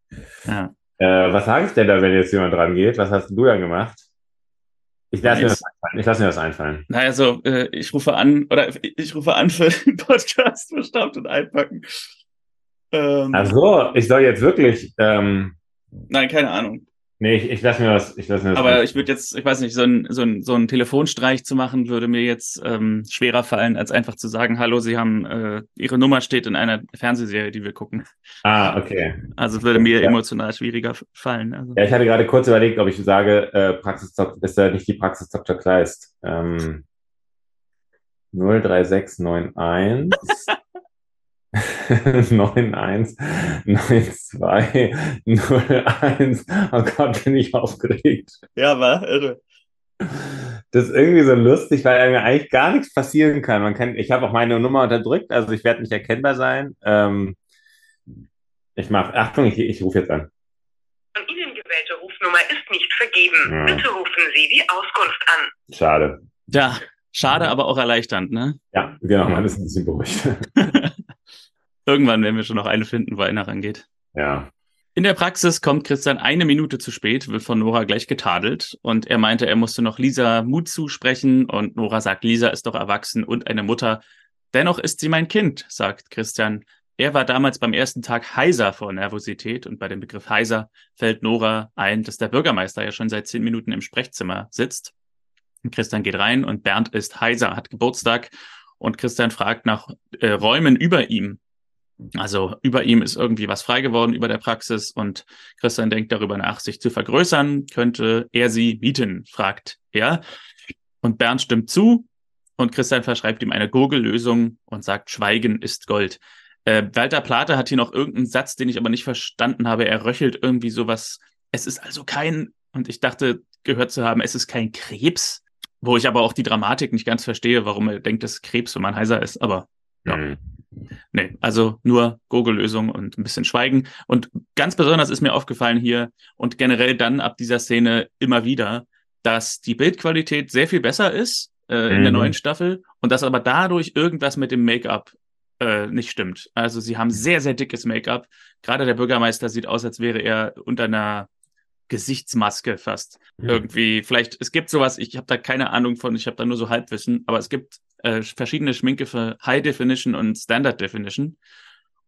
Ja. Äh, was sage ich denn da, wenn jetzt jemand dran geht? Was hast du da gemacht? Ich lasse mir, das einfallen. ich lass mir das einfallen. Na, also, äh, ich rufe an, oder ich rufe an für den Podcast Verstaubt und Einpacken. Ähm, Ach so, ich soll jetzt wirklich. Ähm, Nein, keine Ahnung. Nee, ich, ich lasse mir das. Ich lass mir das Aber an. ich würde jetzt, ich weiß nicht, so ein, so, ein, so ein Telefonstreich zu machen, würde mir jetzt ähm, schwerer fallen, als einfach zu sagen, hallo, Sie haben, äh, Ihre Nummer steht in einer Fernsehserie, die wir gucken. Ah, okay. Also würde mir ja. emotional schwieriger fallen. Also. Ja, ich hatte gerade kurz überlegt, ob ich sage, äh, Praxis ist ja nicht die Praxis Dr. Kleist. Ähm, 03691 919201. Oh Gott, bin ich aufgeregt. Ja, war irre. Das ist irgendwie so lustig, weil mir eigentlich gar nichts passieren kann. Man kann, ich habe auch meine Nummer unterdrückt, also ich werde nicht erkennbar sein. Ähm, ich mache, Achtung, ich, ich rufe jetzt an. Von Ihnen gewählte Rufnummer ist nicht vergeben. Ja. Bitte rufen Sie die Auskunft an. Schade. Ja, schade, aber auch erleichternd, ne? Ja, genau, man ist ein bisschen beruhigt. Irgendwann werden wir schon noch eine finden, wo einer rangeht. ja. In der Praxis kommt Christian eine Minute zu spät, wird von Nora gleich getadelt und er meinte, er musste noch Lisa Mut zusprechen und Nora sagt, Lisa ist doch erwachsen und eine Mutter. Dennoch ist sie mein Kind, sagt Christian. Er war damals beim ersten Tag heiser vor Nervosität und bei dem Begriff heiser fällt Nora ein, dass der Bürgermeister ja schon seit zehn Minuten im Sprechzimmer sitzt. Und Christian geht rein und Bernd ist heiser, hat Geburtstag und Christian fragt nach äh, Räumen über ihm. Also über ihm ist irgendwie was frei geworden über der Praxis und Christian denkt darüber nach, sich zu vergrößern. Könnte er sie mieten, fragt er. Und Bernd stimmt zu und Christian verschreibt ihm eine Gurgellösung und sagt, Schweigen ist Gold. Äh, Walter Plate hat hier noch irgendeinen Satz, den ich aber nicht verstanden habe. Er röchelt irgendwie sowas. Es ist also kein, und ich dachte gehört zu haben, es ist kein Krebs, wo ich aber auch die Dramatik nicht ganz verstehe, warum er denkt, es ist Krebs, wenn man heiser ist. Aber ja. Mhm. Nee, also nur Gurgellösung und ein bisschen Schweigen. Und ganz besonders ist mir aufgefallen hier und generell dann ab dieser Szene immer wieder, dass die Bildqualität sehr viel besser ist äh, in der Mhm. neuen Staffel und dass aber dadurch irgendwas mit dem Make-up äh, nicht stimmt. Also sie haben sehr, sehr dickes Make-up. Gerade der Bürgermeister sieht aus, als wäre er unter einer Gesichtsmaske fast. Mhm. Irgendwie, vielleicht, es gibt sowas, ich habe da keine Ahnung von, ich habe da nur so Halbwissen, aber es gibt äh, verschiedene Schminke für High Definition und Standard Definition.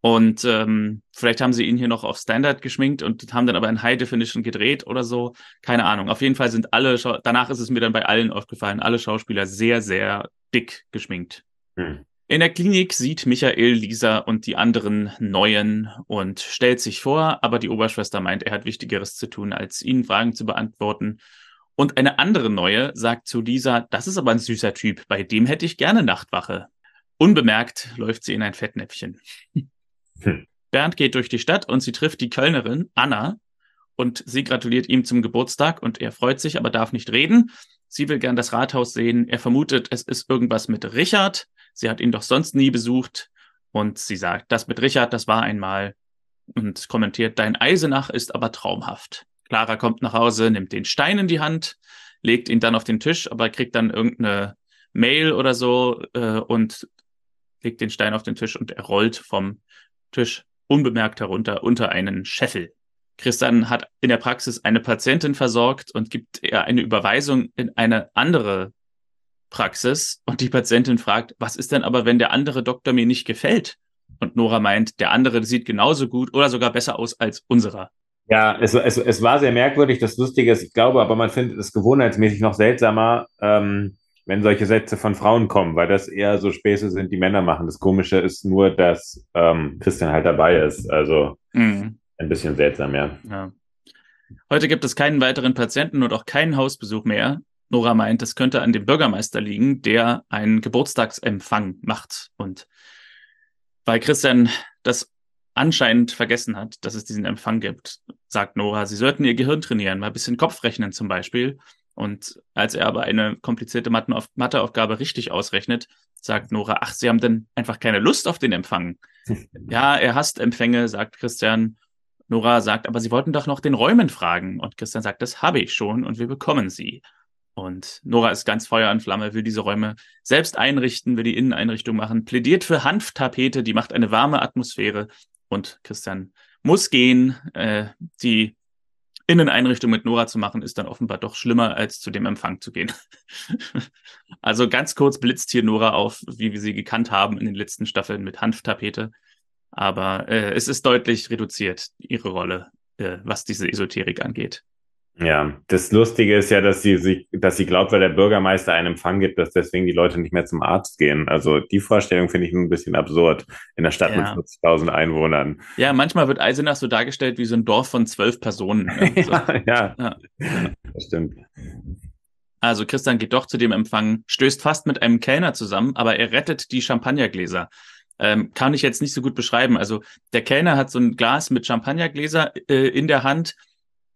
Und ähm, vielleicht haben sie ihn hier noch auf Standard geschminkt und haben dann aber in High Definition gedreht oder so. Keine Ahnung. Auf jeden Fall sind alle, Schau danach ist es mir dann bei allen aufgefallen, alle Schauspieler sehr, sehr dick geschminkt. Mhm. In der Klinik sieht Michael Lisa und die anderen Neuen und stellt sich vor, aber die Oberschwester meint, er hat Wichtigeres zu tun, als ihnen Fragen zu beantworten. Und eine andere Neue sagt zu Lisa, das ist aber ein süßer Typ, bei dem hätte ich gerne Nachtwache. Unbemerkt läuft sie in ein Fettnäpfchen. Hm. Bernd geht durch die Stadt und sie trifft die Kölnerin Anna und sie gratuliert ihm zum Geburtstag und er freut sich, aber darf nicht reden. Sie will gern das Rathaus sehen. Er vermutet, es ist irgendwas mit Richard. Sie hat ihn doch sonst nie besucht. Und sie sagt, das mit Richard, das war einmal. Und kommentiert, dein Eisenach ist aber traumhaft. Clara kommt nach Hause, nimmt den Stein in die Hand, legt ihn dann auf den Tisch, aber kriegt dann irgendeine Mail oder so äh, und legt den Stein auf den Tisch und er rollt vom Tisch unbemerkt herunter unter einen Scheffel. Christian hat in der Praxis eine Patientin versorgt und gibt ihr eine Überweisung in eine andere Praxis und die Patientin fragt, was ist denn aber, wenn der andere Doktor mir nicht gefällt? Und Nora meint, der andere sieht genauso gut oder sogar besser aus als unserer. Ja, es, es, es war sehr merkwürdig. Das Lustige ist, ich glaube, aber man findet es gewohnheitsmäßig noch seltsamer, ähm, wenn solche Sätze von Frauen kommen, weil das eher so Späße sind, die Männer machen. Das Komische ist nur, dass ähm, Christian halt dabei ist. Also Mhm. ein bisschen seltsam, ja. Ja. Heute gibt es keinen weiteren Patienten und auch keinen Hausbesuch mehr. Nora meint, es könnte an dem Bürgermeister liegen, der einen Geburtstagsempfang macht. Und weil Christian das anscheinend vergessen hat, dass es diesen Empfang gibt, sagt Nora, sie sollten ihr Gehirn trainieren, mal ein bisschen Kopfrechnen zum Beispiel. Und als er aber eine komplizierte Matheauf Matheaufgabe richtig ausrechnet, sagt Nora, ach, sie haben denn einfach keine Lust auf den Empfang. ja, er hasst Empfänge, sagt Christian. Nora sagt, aber Sie wollten doch noch den Räumen fragen. Und Christian sagt, das habe ich schon und wir bekommen sie. Und Nora ist ganz Feuer und Flamme, will diese Räume selbst einrichten, will die Inneneinrichtung machen, plädiert für Hanftapete, die macht eine warme Atmosphäre. Und Christian muss gehen. Äh, die Inneneinrichtung mit Nora zu machen, ist dann offenbar doch schlimmer, als zu dem Empfang zu gehen. also ganz kurz blitzt hier Nora auf, wie wir sie gekannt haben in den letzten Staffeln mit Hanftapete. Aber äh, es ist deutlich reduziert, ihre Rolle, äh, was diese Esoterik angeht. Ja, das Lustige ist ja, dass sie sich, dass sie glaubt, weil der Bürgermeister einen Empfang gibt, dass deswegen die Leute nicht mehr zum Arzt gehen. Also die Vorstellung finde ich ein bisschen absurd in der Stadt Ja. mit 40.000 Einwohnern. Ja, manchmal wird Eisenach so dargestellt wie so ein Dorf von zwölf Personen. ne? So. ja, ja, Ja. das stimmt. Also Christian geht doch zu dem Empfang, stößt fast mit einem Kellner zusammen, aber er rettet die Champagnergläser. Ähm, kann ich jetzt nicht so gut beschreiben. Also der Kellner hat so ein Glas mit Champagnergläser äh, in der Hand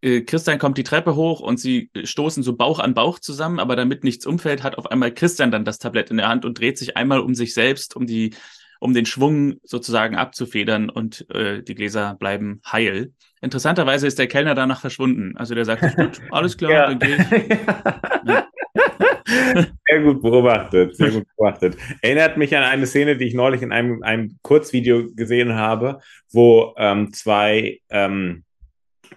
äh, Christian kommt die Treppe hoch und sie stoßen so Bauch an Bauch zusammen, aber damit nichts umfällt, hat auf einmal Christian dann das Tablett in der Hand und dreht sich einmal um sich selbst, um die, um den Schwung sozusagen abzufedern und äh, die Gläser bleiben heil. Interessanterweise ist der Kellner danach verschwunden. Also der sagt, gut, alles klar, ja. dann gehe ich. Ja. Sehr gut beobachtet, sehr gut beobachtet. Erinnert mich an eine Szene, die ich neulich in einem, einem Kurzvideo gesehen habe, wo ähm, zwei, ähm,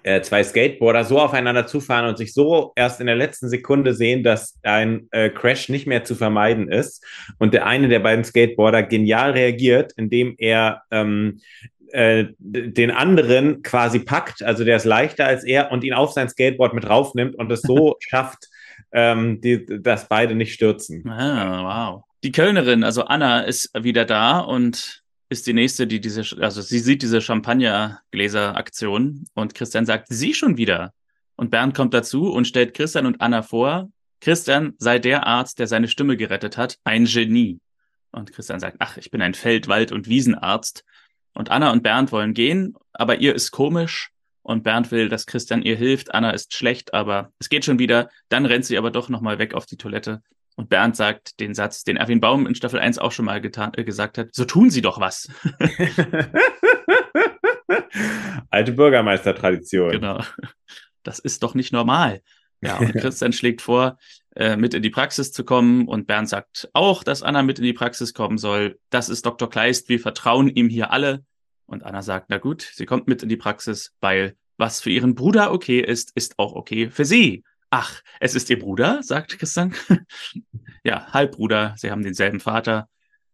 äh, zwei Skateboarder so aufeinander zufahren und sich so erst in der letzten Sekunde sehen, dass ein äh, Crash nicht mehr zu vermeiden ist. Und der eine der beiden Skateboarder genial reagiert, indem er ähm, äh, den anderen quasi packt, also der ist leichter als er und ihn auf sein Skateboard mit raufnimmt und es so schafft, ähm, die, dass beide nicht stürzen. Ah, wow. Die Kölnerin, also Anna, ist wieder da und ist die nächste, die diese, also sie sieht diese Champagnergläser-Aktion und Christian sagt, sie schon wieder. Und Bernd kommt dazu und stellt Christian und Anna vor, Christian sei der Arzt, der seine Stimme gerettet hat, ein Genie. Und Christian sagt, ach, ich bin ein Feld-, Wald- und Wiesenarzt. Und Anna und Bernd wollen gehen, aber ihr ist komisch und Bernd will, dass Christian ihr hilft. Anna ist schlecht, aber es geht schon wieder. Dann rennt sie aber doch nochmal weg auf die Toilette. Und Bernd sagt den Satz, den Erwin Baum in Staffel 1 auch schon mal getan, äh, gesagt hat, so tun sie doch was. Alte Bürgermeistertradition. Genau. Das ist doch nicht normal. Ja, und Christian schlägt vor, äh, mit in die Praxis zu kommen. Und Bernd sagt auch, dass Anna mit in die Praxis kommen soll. Das ist Dr. Kleist. Wir vertrauen ihm hier alle. Und Anna sagt, na gut, sie kommt mit in die Praxis, weil was für ihren Bruder okay ist, ist auch okay für sie. Ach, es ist ihr Bruder, sagt Christian. ja, Halbbruder, sie haben denselben Vater.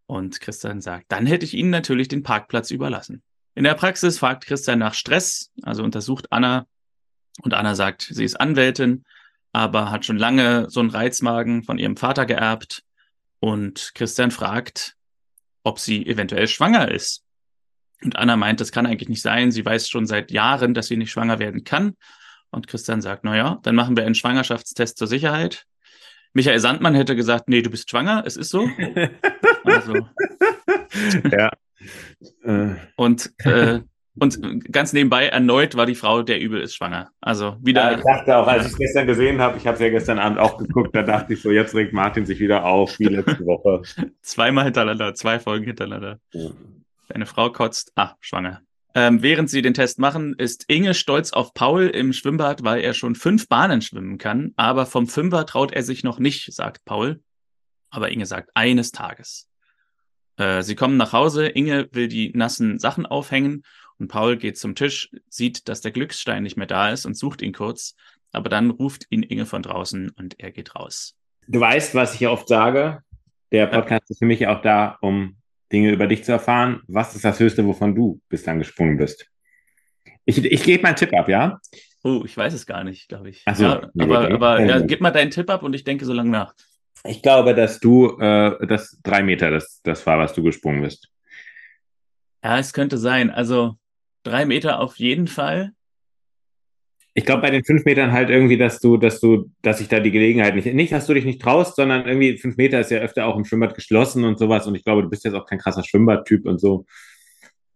Und Christian sagt, dann hätte ich ihnen natürlich den Parkplatz überlassen. In der Praxis fragt Christian nach Stress, also untersucht Anna. Und Anna sagt, sie ist Anwältin, aber hat schon lange so einen Reizmagen von ihrem Vater geerbt. Und Christian fragt, ob sie eventuell schwanger ist. Und Anna meint, das kann eigentlich nicht sein. Sie weiß schon seit Jahren, dass sie nicht schwanger werden kann. Und Christian sagt, na ja, dann machen wir einen Schwangerschaftstest zur Sicherheit. Michael Sandmann hätte gesagt, nee, du bist schwanger, es ist so. also. Ja. Und, äh, und ganz nebenbei erneut war die Frau, der übel ist, schwanger. Also wieder. Ja, ich dachte auch, als ich es gestern gesehen habe, ich habe es ja gestern Abend auch geguckt, da dachte ich so, jetzt regt Martin sich wieder auf, wie letzte Woche. Zweimal hintereinander, zwei Folgen hintereinander. Ja. Eine Frau kotzt, ah, schwanger. Ähm, während sie den Test machen, ist Inge stolz auf Paul im Schwimmbad, weil er schon fünf Bahnen schwimmen kann. Aber vom Fünfer traut er sich noch nicht, sagt Paul. Aber Inge sagt, eines Tages. Äh, sie kommen nach Hause. Inge will die nassen Sachen aufhängen. Und Paul geht zum Tisch, sieht, dass der Glücksstein nicht mehr da ist und sucht ihn kurz. Aber dann ruft ihn Inge von draußen und er geht raus. Du weißt, was ich ja oft sage. Der Podcast ja. ist für mich auch da, um Dinge über dich zu erfahren. Was ist das Höchste, wovon du bislang gesprungen bist? Ich, ich gebe meinen Tipp ab, ja? Oh, ich weiß es gar nicht, glaube ich. Ach so, ja, aber aber ja, gib mal deinen Tipp ab und ich denke so lange nach. Ich glaube, dass du, äh, das drei Meter, das, das war, was du gesprungen bist. Ja, es könnte sein. Also drei Meter auf jeden Fall. Ich glaube bei den fünf Metern halt irgendwie, dass du, dass du, dass ich da die Gelegenheit nicht, nicht, dass du dich nicht traust, sondern irgendwie fünf Meter ist ja öfter auch im Schwimmbad geschlossen und sowas. Und ich glaube, du bist jetzt auch kein krasser Schwimmbadtyp und so.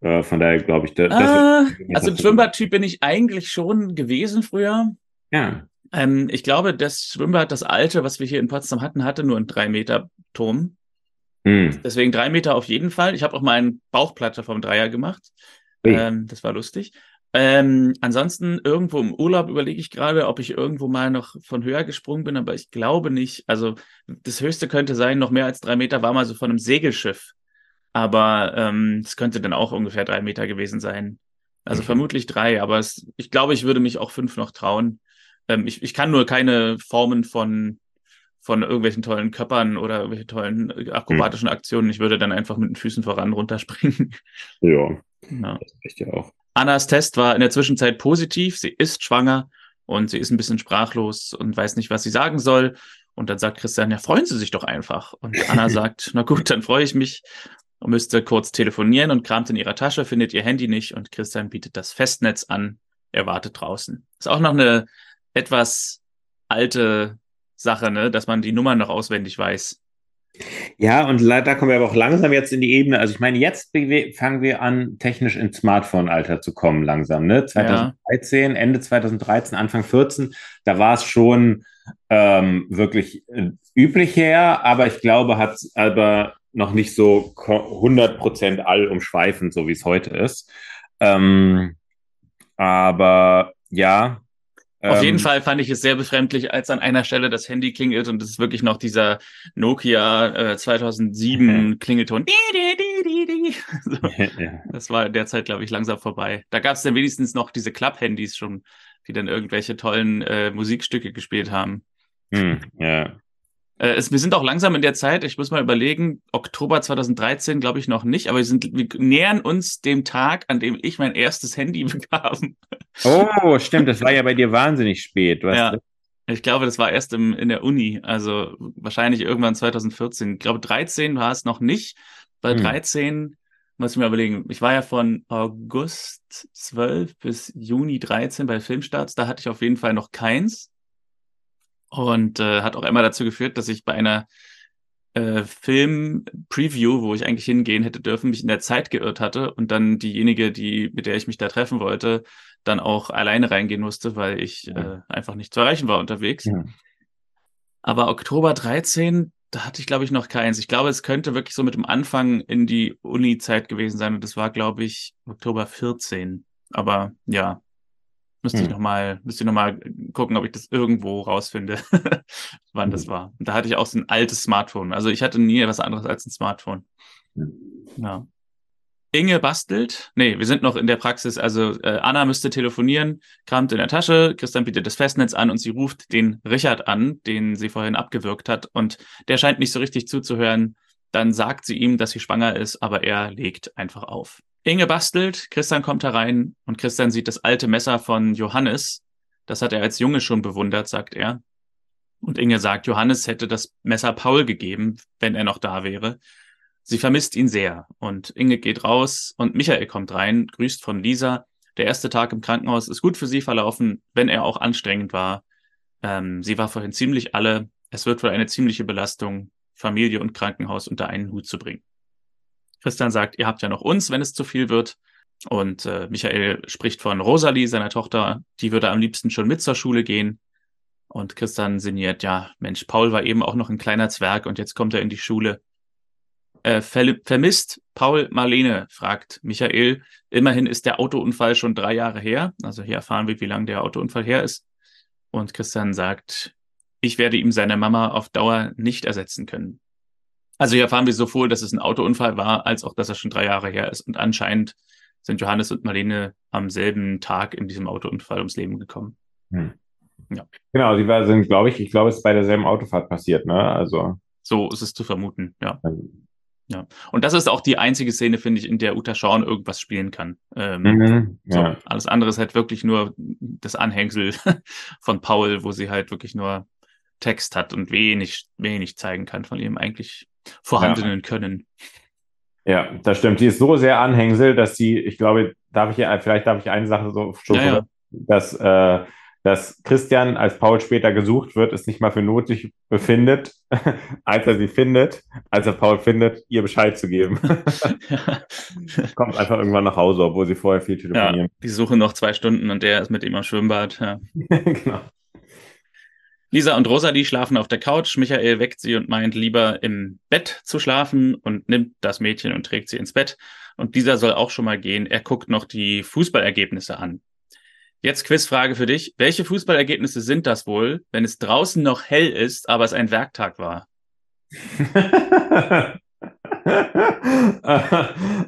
Äh, von daher glaube ich, da, ah, also ein Schwimmbadtyp bin ich eigentlich schon gewesen früher. Ja. Ähm, ich glaube, das Schwimmbad, das alte, was wir hier in Potsdam hatten, hatte nur einen drei Meter Turm. Hm. Deswegen drei Meter auf jeden Fall. Ich habe auch mal einen Bauchplatte vom Dreier gemacht. Ähm, das war lustig. Ähm, ansonsten irgendwo im Urlaub überlege ich gerade, ob ich irgendwo mal noch von höher gesprungen bin, aber ich glaube nicht. Also das Höchste könnte sein, noch mehr als drei Meter war mal so von einem Segelschiff. Aber ähm, es könnte dann auch ungefähr drei Meter gewesen sein. Also mhm. vermutlich drei, aber es, ich glaube, ich würde mich auch fünf noch trauen. Ähm, ich, ich kann nur keine Formen von, von irgendwelchen tollen Köppern oder irgendwelche tollen äh, akrobatischen mhm. Aktionen. Ich würde dann einfach mit den Füßen voran runterspringen. Ja, ja. das reicht ja auch. Annas Test war in der Zwischenzeit positiv. Sie ist schwanger und sie ist ein bisschen sprachlos und weiß nicht, was sie sagen soll. Und dann sagt Christian, ja, freuen Sie sich doch einfach. Und Anna sagt, na gut, dann freue ich mich und müsste kurz telefonieren und kramt in ihrer Tasche, findet ihr Handy nicht und Christian bietet das Festnetz an. Er wartet draußen. Ist auch noch eine etwas alte Sache, ne, dass man die Nummer noch auswendig weiß. Ja, und da kommen wir aber auch langsam jetzt in die Ebene. Also ich meine, jetzt fangen wir an, technisch ins Smartphone-Alter zu kommen, langsam. Ne? 2013, ja. Ende 2013, Anfang 14, da war es schon ähm, wirklich äh, üblich her, aber ich glaube, hat aber noch nicht so 100% allumschweifend, so wie es heute ist. Ähm, aber ja, auf jeden ähm, Fall fand ich es sehr befremdlich, als an einer Stelle das Handy klingelt und es ist wirklich noch dieser Nokia äh, 2007 mhm. Klingelton. so. Das war derzeit, glaube ich, langsam vorbei. Da gab es dann wenigstens noch diese Club-Handys schon, die dann irgendwelche tollen äh, Musikstücke gespielt haben. Hm, ja. Äh, es, wir sind auch langsam in der Zeit, ich muss mal überlegen, Oktober 2013 glaube ich noch nicht, aber wir, sind, wir nähern uns dem Tag, an dem ich mein erstes Handy bekam. Oh, stimmt, das war ja bei dir wahnsinnig spät. ja, ich glaube, das war erst im, in der Uni, also wahrscheinlich irgendwann 2014. Ich glaube, 13 war es noch nicht. Bei hm. 13 muss ich mir überlegen, ich war ja von August 12 bis Juni 13 bei Filmstarts, da hatte ich auf jeden Fall noch keins. Und äh, hat auch immer dazu geführt, dass ich bei einer äh, Film-Preview, wo ich eigentlich hingehen hätte dürfen, mich in der Zeit geirrt hatte und dann diejenige, die, mit der ich mich da treffen wollte, dann auch alleine reingehen musste, weil ich ja. äh, einfach nicht zu erreichen war unterwegs. Ja. Aber Oktober 13, da hatte ich, glaube ich, noch keins. Ich glaube, es könnte wirklich so mit dem Anfang in die Uni-Zeit gewesen sein. Und das war, glaube ich, Oktober 14. Aber ja, Müsste hm. ich nochmal, müsste ich noch mal gucken, ob ich das irgendwo rausfinde, wann hm. das war. Und da hatte ich auch so ein altes Smartphone. Also ich hatte nie etwas anderes als ein Smartphone. Hm. Ja. Inge bastelt. Nee, wir sind noch in der Praxis. Also äh, Anna müsste telefonieren, kramt in der Tasche, Christian bietet das Festnetz an und sie ruft den Richard an, den sie vorhin abgewürgt hat. Und der scheint nicht so richtig zuzuhören. Dann sagt sie ihm, dass sie schwanger ist, aber er legt einfach auf. Inge bastelt, Christian kommt herein und Christian sieht das alte Messer von Johannes. Das hat er als Junge schon bewundert, sagt er. Und Inge sagt, Johannes hätte das Messer Paul gegeben, wenn er noch da wäre. Sie vermisst ihn sehr. Und Inge geht raus und Michael kommt rein, grüßt von Lisa. Der erste Tag im Krankenhaus ist gut für sie verlaufen, wenn er auch anstrengend war. Ähm, sie war vorhin ziemlich alle. Es wird wohl eine ziemliche Belastung, Familie und Krankenhaus unter einen Hut zu bringen. Christian sagt, ihr habt ja noch uns, wenn es zu viel wird. Und äh, Michael spricht von Rosalie, seiner Tochter, die würde am liebsten schon mit zur Schule gehen. Und Christian sinniert, ja, Mensch, Paul war eben auch noch ein kleiner Zwerg und jetzt kommt er in die Schule. Äh, ver vermisst Paul Marlene, fragt Michael. Immerhin ist der Autounfall schon drei Jahre her. Also hier erfahren wir, wie lange der Autounfall her ist. Und Christian sagt, ich werde ihm seine Mama auf Dauer nicht ersetzen können. Also hier erfahren wir sowohl, dass es ein Autounfall war, als auch, dass er schon drei Jahre her ist. Und anscheinend sind Johannes und Marlene am selben Tag in diesem Autounfall ums Leben gekommen. Hm. Ja. Genau, sie war, sind, glaube ich, ich glaube, es ist bei derselben Autofahrt passiert, ne? Also. So ist es zu vermuten, ja. Also. Ja. Und das ist auch die einzige Szene, finde ich, in der Uta Schauen irgendwas spielen kann. Ähm, mhm, ja. so, alles andere ist halt wirklich nur das Anhängsel von Paul, wo sie halt wirklich nur Text hat und wenig, wenig zeigen kann von ihrem eigentlich vorhandenen ja. Können. Ja, das stimmt. Die ist so sehr Anhängsel, dass sie, ich glaube, darf ich ja, vielleicht darf ich eine Sache so schon, ja, ja. dass, äh, dass Christian, als Paul später gesucht wird, es nicht mal für nötig befindet, als er sie findet, als er Paul findet, ihr Bescheid zu geben. Kommt einfach irgendwann nach Hause, obwohl sie vorher viel telefonieren. Ja, die suchen noch zwei Stunden und der ist mit ihm am Schwimmbad. Ja. genau. Lisa und Rosalie schlafen auf der Couch. Michael weckt sie und meint, lieber im Bett zu schlafen und nimmt das Mädchen und trägt sie ins Bett. Und dieser soll auch schon mal gehen. Er guckt noch die Fußballergebnisse an. Jetzt Quizfrage für dich. Welche Fußballergebnisse sind das wohl, wenn es draußen noch hell ist, aber es ein Werktag war?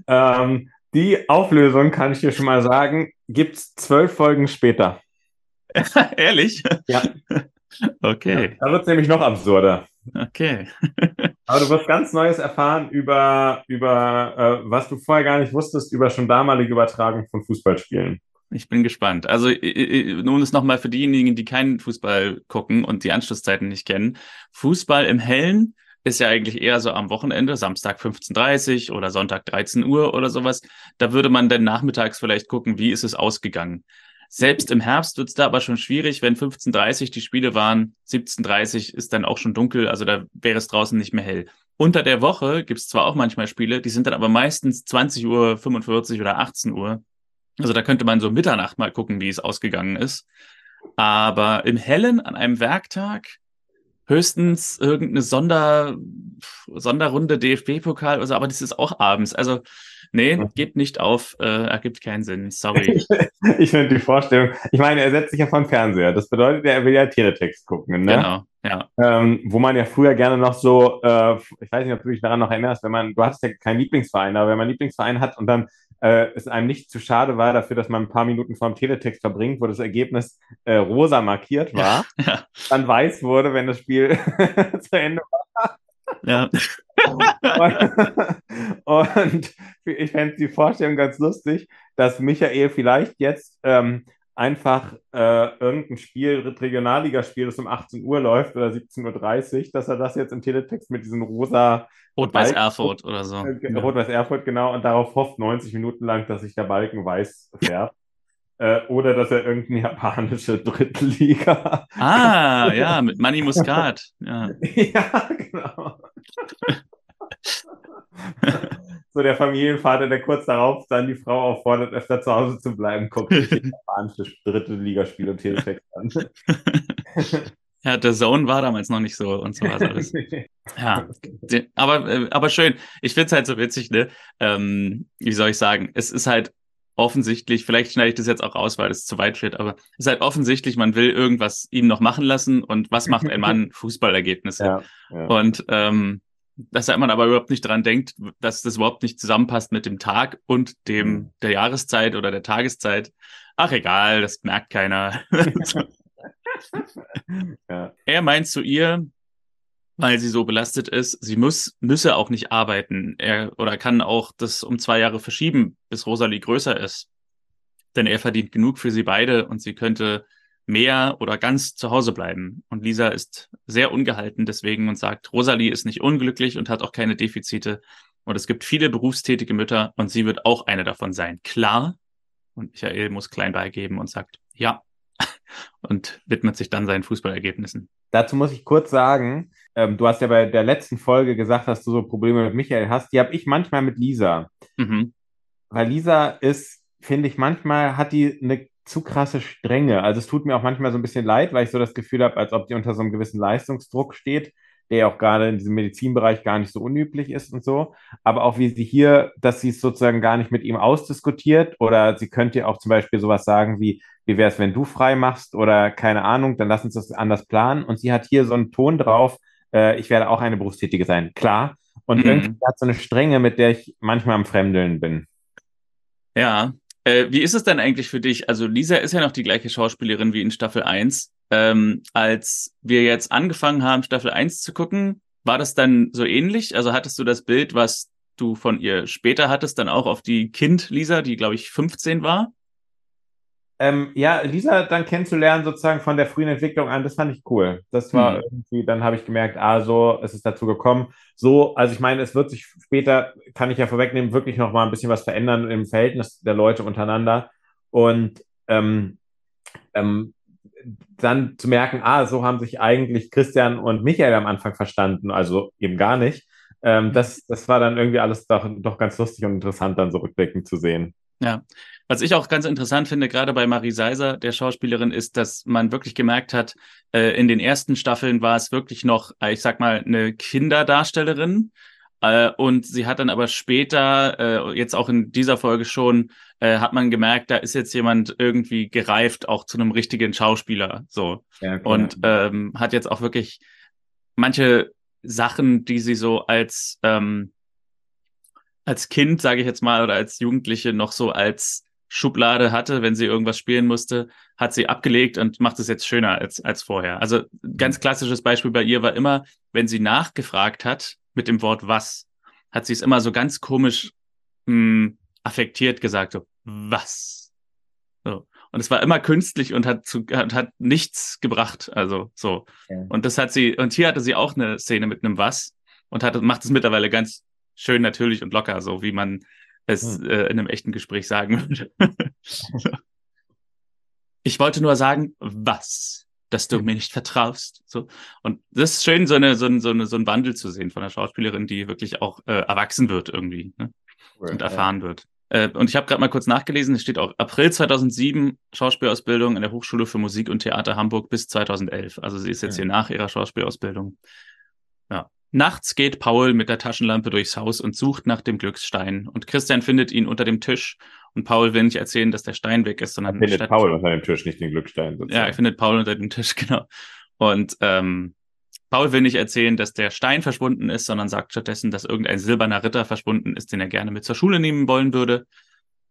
ähm, die Auflösung kann ich dir schon mal sagen, gibt's zwölf Folgen später. Ehrlich? Ja. Okay. Ja, da wird es nämlich noch absurder. Okay. Aber du wirst ganz Neues erfahren über, über äh, was du vorher gar nicht wusstest, über schon damalige Übertragung von Fußballspielen. Ich bin gespannt. Also nun ist nochmal für diejenigen, die keinen Fußball gucken und die Anschlusszeiten nicht kennen. Fußball im Hellen ist ja eigentlich eher so am Wochenende, Samstag 15.30 Uhr oder Sonntag 13 Uhr oder sowas. Da würde man dann nachmittags vielleicht gucken, wie ist es ausgegangen. Selbst im Herbst wird's da aber schon schwierig, wenn 15.30 die Spiele waren, 17.30 ist dann auch schon dunkel, also da wäre es draußen nicht mehr hell. Unter der Woche gibt's zwar auch manchmal Spiele, die sind dann aber meistens 20 Uhr, 45 oder 18 Uhr. Also da könnte man so Mitternacht mal gucken, wie es ausgegangen ist. Aber im Hellen an einem Werktag höchstens irgendeine Sonder, Sonderrunde DFB-Pokal oder so, aber das ist auch abends. Also, nee, geht nicht auf, äh, ergibt keinen Sinn, sorry. ich finde die Vorstellung, ich meine, er setzt sich ja vom Fernseher. Das bedeutet, er will ja Teletext gucken, ne? Genau, ja. Ähm, wo man ja früher gerne noch so, äh, ich weiß nicht, ob du dich daran noch erinnerst, wenn man, du hattest ja keinen Lieblingsverein, aber wenn man einen Lieblingsverein hat und dann äh, es einem nicht zu schade war dafür, dass man ein paar Minuten vor dem Teletext verbringt, wo das Ergebnis äh, rosa markiert war, Ja, ja. dann weiß wurde, wenn das Spiel zu Ende ja. war. Und ich fände die Vorstellung ganz lustig, dass Michael vielleicht jetzt ähm, einfach äh, irgendein Spiel, Regionalligaspiel, das um 18 Uhr läuft oder 17.30 Uhr, dass er das jetzt im Teletext mit diesem rosa Rot-Weiß Erfurt oder so. äh, Rot-Weiß Erfurt, genau, und darauf hofft 90 Minuten lang, dass sich der Balken weiß färbt. Äh, oder dass er irgendeine japanische Drittliga. Ah, ja, mit Manny Muscat. Ja. ja, genau. so der Familienvater, der kurz darauf dann die Frau auffordert, öfter zu Hause zu bleiben, guckt sich japanische dritte Ligaspiel und Teletext an. ja, der Zone war damals noch nicht so und so was alles. Ja, aber, äh, aber schön. Ich find's halt so witzig, ne? Ähm, wie soll ich sagen? Es ist halt offensichtlich, vielleicht schneide ich das jetzt auch raus, weil es zu weit wird, aber es ist halt offensichtlich, man will irgendwas ihm noch machen lassen und was macht ein Mann? Fußballergebnisse. ja, ja. Und ähm, dass man aber überhaupt nicht dran denkt, dass das überhaupt nicht zusammenpasst mit dem Tag und dem Mhm. der Jahreszeit oder der Tageszeit. Ach egal, das merkt keiner. ja. er meint zu ihr, weil sie so belastet ist, sie muss, müsse auch nicht arbeiten. Er oder kann auch das um zwei Jahre verschieben, bis Rosalie größer ist. Denn er verdient genug für sie beide und sie könnte mehr oder ganz zu Hause bleiben. Und Lisa ist sehr ungehalten deswegen und sagt, Rosalie ist nicht unglücklich und hat auch keine Defizite. Und es gibt viele berufstätige Mütter und sie wird auch eine davon sein. Klar. Und Michael muss klein beigeben und sagt, ja. Und widmet sich dann seinen Fußballergebnissen. Dazu muss ich kurz sagen, ähm, du hast ja bei der letzten Folge gesagt, dass du so Probleme mit Michael hast. Die habe ich manchmal mit Lisa. Mhm. Weil Lisa ist, finde ich, manchmal hat die eine zu krasse Strenge. Also es tut mir auch manchmal so ein bisschen leid, weil ich so das Gefühl habe, als ob die unter so einem gewissen Leistungsdruck steht, der ja auch gerade in diesem Medizinbereich gar nicht so unüblich ist und so. Aber auch wie sie hier, dass sie es sozusagen gar nicht mit ihm ausdiskutiert oder sie könnte ja auch zum Beispiel sowas sagen wie, wie wäre es, wenn du frei machst oder keine Ahnung, dann lass uns das anders planen. Und sie hat hier so einen Ton drauf, äh, ich werde auch eine Berufstätige sein, klar. Und Mhm. irgendwie hat so eine Strenge, mit der ich manchmal am Fremdeln bin. Ja. Äh, wie ist es denn eigentlich für dich? Also Lisa ist ja noch die gleiche Schauspielerin wie in Staffel 1. Ähm, als wir jetzt angefangen haben, Staffel 1 zu gucken, war das dann so ähnlich? Also hattest du das Bild, was du von ihr später hattest, dann auch auf die Kind Lisa, die glaube ich 15 war? Ähm, ja, Lisa dann kennenzulernen, sozusagen von der frühen Entwicklung an, das fand ich cool. Das war Hm. irgendwie, dann habe ich gemerkt, ah, so, es ist dazu gekommen. So, also ich meine, es wird sich später, kann ich ja vorwegnehmen, wirklich noch mal ein bisschen was verändern im Verhältnis der Leute untereinander. Und ähm, ähm, dann zu merken, ah, so haben sich eigentlich Christian und Michael am Anfang verstanden, also eben gar nicht. Ähm, das, das war dann irgendwie alles doch, doch ganz lustig und interessant, dann so rückblickend zu sehen. Ja. Was ich auch ganz interessant finde, gerade bei Marie Seiser, der Schauspielerin, ist, dass man wirklich gemerkt hat, äh, in den ersten Staffeln war es wirklich noch, äh, ich sag mal, eine Kinderdarstellerin. Äh, und sie hat dann aber später, äh, jetzt auch in dieser Folge schon, äh, hat man gemerkt, da ist jetzt jemand irgendwie gereift, auch zu einem richtigen Schauspieler. So. Ja. Und ähm, hat jetzt auch wirklich manche Sachen, die sie so als ähm, als Kind, sage ich jetzt mal, oder als Jugendliche noch so als Schublade hatte, wenn sie irgendwas spielen musste, hat sie abgelegt und macht es jetzt schöner als, als vorher. Also ganz klassisches Beispiel bei ihr war immer, wenn sie nachgefragt hat mit dem Wort was, hat sie es immer so ganz komisch mh, affektiert gesagt, so was. So. Und es war immer künstlich und hat, zu, hat, hat nichts gebracht. Also so. Ja. Und das hat sie, und hier hatte sie auch eine Szene mit einem was und hat, macht es mittlerweile ganz schön natürlich und locker, so wie man es Hm. äh, in einem echten Gespräch sagen würde. Ich wollte nur sagen, was? Dass du mir nicht vertraust. So. Und das ist schön, so, eine, so, eine, so, eine, so ein Wandel zu sehen von einer Schauspielerin, die wirklich auch äh, erwachsen wird irgendwie ne? Cool, und ja. erfahren wird. Äh, und ich habe gerade mal kurz nachgelesen, es steht auch April 2007 Schauspielausbildung an der Hochschule für Musik und Theater Hamburg bis 2011. Also sie ist jetzt Ja. hier nach ihrer Schauspielausbildung. Ja. Nachts geht Paul mit der Taschenlampe durchs Haus und sucht nach dem Glücksstein. Und Christian findet ihn unter dem Tisch. Und Paul will nicht erzählen, dass der Stein weg ist, sondern Er findet statt- Paul unter dem Tisch, nicht den Glückstein. ja, sozusagen. er findet Paul unter dem Tisch, genau. Und ähm, Paul will nicht erzählen, dass der Stein verschwunden ist, sondern sagt stattdessen, dass irgendein silberner Ritter verschwunden ist, den er gerne mit zur Schule nehmen wollen würde.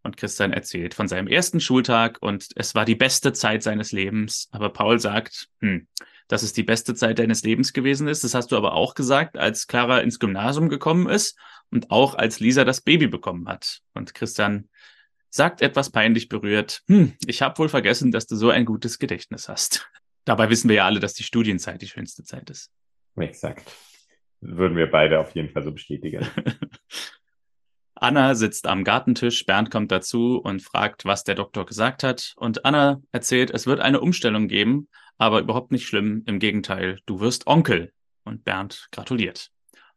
Und Christian erzählt von seinem ersten Schultag und es war die beste Zeit seines Lebens. Aber Paul sagt, hm, dass es die beste Zeit deines Lebens gewesen ist. Das hast du aber auch gesagt, als Clara ins Gymnasium gekommen ist und auch als Lisa das Baby bekommen hat. Und Christian sagt etwas peinlich berührt, hm, ich habe wohl vergessen, dass du so ein gutes Gedächtnis hast. Dabei wissen wir ja alle, dass die Studienzeit die schönste Zeit ist. Exakt. Würden wir beide auf jeden Fall so bestätigen. Anna sitzt am Gartentisch, Bernd kommt dazu und fragt, was der Doktor gesagt hat. Und Anna erzählt, es wird eine Umstellung geben, aber überhaupt nicht schlimm. Im Gegenteil, du wirst Onkel. Und Bernd gratuliert.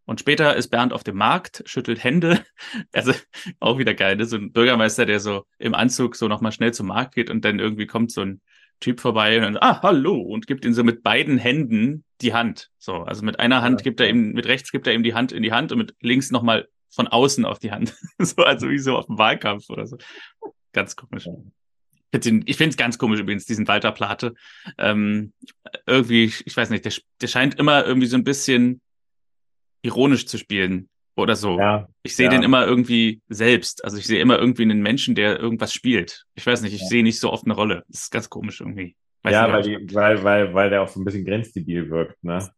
Und später ist Bernd auf dem Markt, schüttelt Hände. Also auch wieder geil, ne? so ein Bürgermeister, der so im Anzug so nochmal schnell zum Markt geht und dann irgendwie kommt so ein Typ vorbei und dann, ah, hallo, und gibt ihm so mit beiden Händen die Hand. So, also mit einer Hand gibt er ihm, mit rechts gibt er ihm die Hand in die Hand und mit links nochmal von außen auf die Hand. so, also wie so auf dem Wahlkampf oder so. Ganz komisch. Ich finde es ganz komisch übrigens, diesen Walter Plate. Ähm, irgendwie, ich weiß nicht, der, der scheint immer irgendwie so ein bisschen ironisch zu spielen oder so. Ja, Ich sehe Ja. den immer irgendwie selbst. Also ich sehe immer irgendwie einen Menschen, der irgendwas spielt. Ich weiß nicht, ich Ja. sehe nicht so oft eine Rolle. Das ist ganz komisch irgendwie. Weiß ja weil, die, weil, weil, weil der auch so ein bisschen grenzdebil wirkt, ne?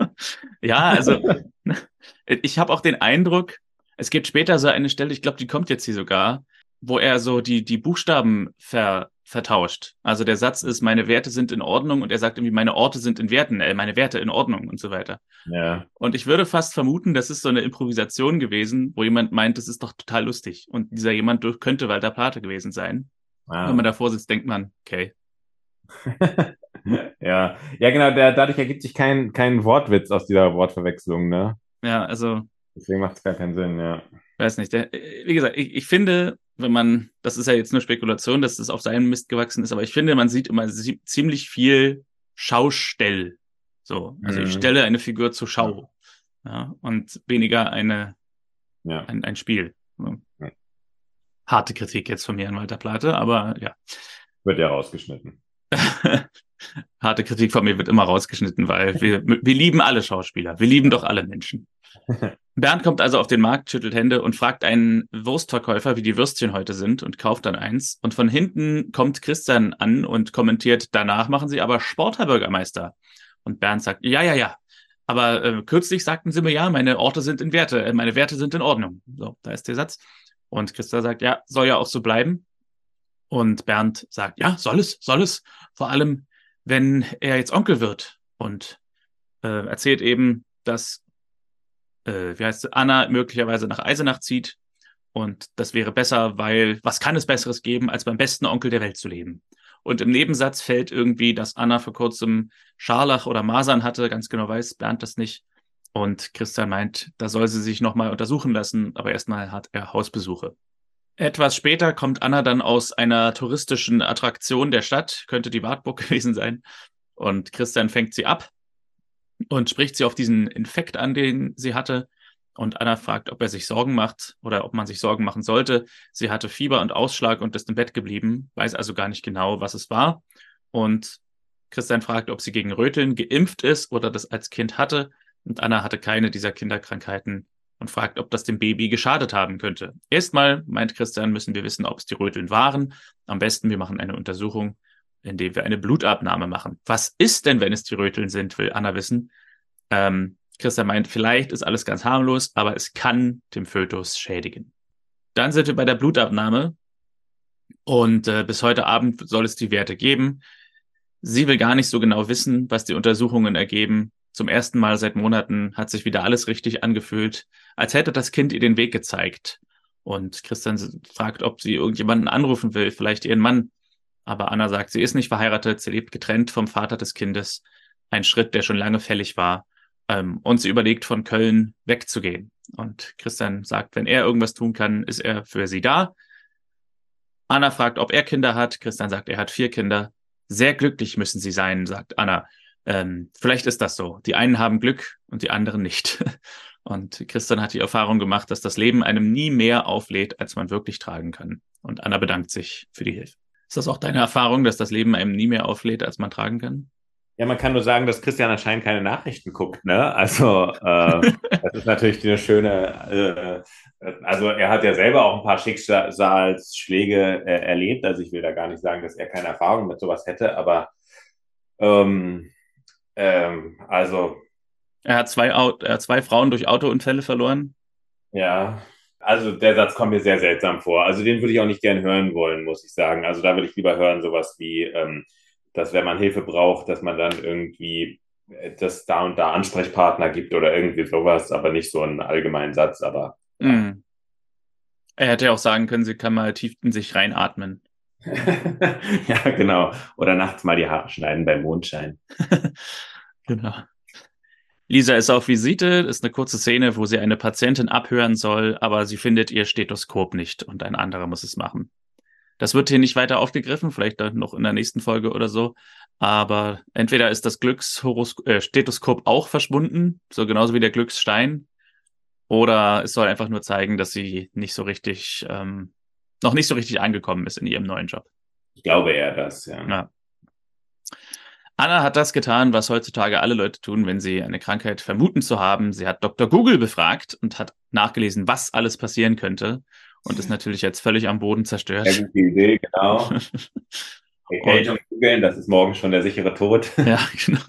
ja, also ich habe auch den Eindruck, es gibt später so eine Stelle, ich glaube, die kommt jetzt hier sogar, wo er so die, die Buchstaben ver, vertauscht. Also der Satz ist, meine Werte sind in Ordnung und er sagt irgendwie, meine Orte sind in Werten, äh, meine Werte in Ordnung und so weiter. Ja. Und ich würde fast vermuten, das ist so eine Improvisation gewesen, wo jemand meint, das ist doch total lustig. Und dieser jemand könnte Walter Plate gewesen sein. Ah. Wenn man davor sitzt, denkt man, okay. ja. Ja, genau, der, dadurch ergibt sich kein, kein Wortwitz aus dieser Wortverwechslung, ne? Ja, also Deswegen macht es gar keinen Sinn, ja. weiß nicht. Der, wie gesagt, ich, ich finde, wenn man, das ist ja jetzt nur Spekulation, dass das auf seinen Mist gewachsen ist, aber ich finde, man sieht immer sie- ziemlich viel Schaustell. So, also ich Mhm. stelle eine Figur zur Schau. Ja, und weniger eine, Ja. ein, ein Spiel. So. Ja. Harte Kritik jetzt von mir an Walter Plate, aber ja. Wird ja rausgeschnitten. Harte Kritik von mir wird immer rausgeschnitten, weil wir, wir lieben alle Schauspieler. Wir lieben doch alle Menschen. Bernd kommt also auf den Markt, schüttelt Hände und fragt einen Wurstverkäufer, wie die Würstchen heute sind und kauft dann eins. Und von hinten kommt Christian an und kommentiert, danach machen sie aber Sport, Herr Bürgermeister. Und Bernd sagt, ja, ja, ja. Aber äh, kürzlich sagten sie mir, ja, meine Orte sind in Werte, äh, meine Werte sind in Ordnung. So, da ist der Satz. Und Christian sagt, ja, soll ja auch so bleiben. Und Bernd sagt, ja, soll es, soll es. Vor allem, wenn er jetzt Onkel wird. Und äh, erzählt eben, dass, äh, wie heißt es, Anna möglicherweise nach Eisenach zieht. Und das wäre besser, weil was kann es Besseres geben, als beim besten Onkel der Welt zu leben? Und im Nebensatz fällt irgendwie, dass Anna vor kurzem Scharlach oder Masern hatte. Ganz genau weiß Bernd das nicht. Und Christian meint, da soll sie sich nochmal untersuchen lassen, aber erstmal hat er Hausbesuche. Etwas später kommt Anna dann aus einer touristischen Attraktion der Stadt, könnte die Wartburg gewesen sein. Und Christian fängt sie ab und spricht sie auf diesen Infekt an, den sie hatte. Und Anna fragt, ob er sich Sorgen macht oder ob man sich Sorgen machen sollte. Sie hatte Fieber und Ausschlag und ist im Bett geblieben, weiß also gar nicht genau, was es war. Und Christian fragt, ob sie gegen Röteln geimpft ist oder das als Kind hatte. Und Anna hatte keine dieser Kinderkrankheiten und fragt, ob das dem Baby geschadet haben könnte. Erstmal, meint Christian, müssen wir wissen, ob es die Röteln waren. Am besten, wir machen eine Untersuchung, indem wir eine Blutabnahme machen. Was ist denn, wenn es die Röteln sind, will Anna wissen. Ähm, Christian meint, vielleicht ist alles ganz harmlos, aber es kann dem Fötus schädigen. Dann sind wir bei der Blutabnahme und äh, bis heute Abend soll es die Werte geben. Sie will gar nicht so genau wissen, was die Untersuchungen ergeben. Zum ersten Mal seit Monaten hat sich wieder alles richtig angefühlt, als hätte das Kind ihr den Weg gezeigt. Und Christian fragt, ob sie irgendjemanden anrufen will, vielleicht ihren Mann. Aber Anna sagt, sie ist nicht verheiratet, sie lebt getrennt vom Vater des Kindes. Ein Schritt, der schon lange fällig war. Ähm, und sie überlegt, von Köln wegzugehen. Und Christian sagt, wenn er irgendwas tun kann, ist er für sie da. Anna fragt, ob er Kinder hat. Christian sagt, er hat vier Kinder. Sehr glücklich müssen sie sein, sagt Anna. Ähm, vielleicht ist das so. Die einen haben Glück und die anderen nicht. Und Christian hat die Erfahrung gemacht, dass das Leben einem nie mehr auflädt, als man wirklich tragen kann. Und Anna bedankt sich für die Hilfe. Ist das auch deine Erfahrung, dass das Leben einem nie mehr auflädt, als man tragen kann? Ja, man kann nur sagen, dass Christian anscheinend keine Nachrichten guckt, ne? Also äh, das ist natürlich eine schöne, äh, also er hat ja selber auch ein paar Schicksalsschläge äh, erlebt. Also ich will da gar nicht sagen, dass er keine Erfahrung mit sowas hätte, aber ähm, ähm, also er hat zwei, er hat zwei Frauen durch Autounfälle verloren. Ja, also der Satz kommt mir sehr seltsam vor. Also den würde ich auch nicht gern hören wollen, muss ich sagen. Also da würde ich lieber hören sowas wie ähm, dass wenn man Hilfe braucht, dass man dann irgendwie äh, das da und da Ansprechpartner gibt oder irgendwie sowas, aber nicht so einen allgemeinen Satz, aber. Ja. Mm. Er hätte ja auch sagen können, sie kann mal tief in sich reinatmen. ja, genau. Oder nachts mal die Haare schneiden beim Mondschein. genau. Lisa ist auf Visite, ist eine kurze Szene, wo sie eine Patientin abhören soll, aber sie findet ihr Stethoskop nicht und ein anderer muss es machen. Das wird hier nicht weiter aufgegriffen, vielleicht dann noch in der nächsten Folge oder so. Aber entweder ist das Glücksstethoskop äh, auch verschwunden, so genauso wie der Glücksstein, oder es soll einfach nur zeigen, dass sie nicht so richtig, ähm, noch nicht so richtig angekommen ist in ihrem neuen Job. Ich glaube eher das, ja. ja. Anna hat das getan, was heutzutage alle Leute tun, wenn sie eine Krankheit vermuten zu haben. Sie hat Dr. Google befragt und hat nachgelesen, was alles passieren könnte und ist natürlich jetzt völlig am Boden zerstört. Sehr gute Idee, genau. Erkältung googeln, das ist morgen schon der sichere Tod. ja, genau.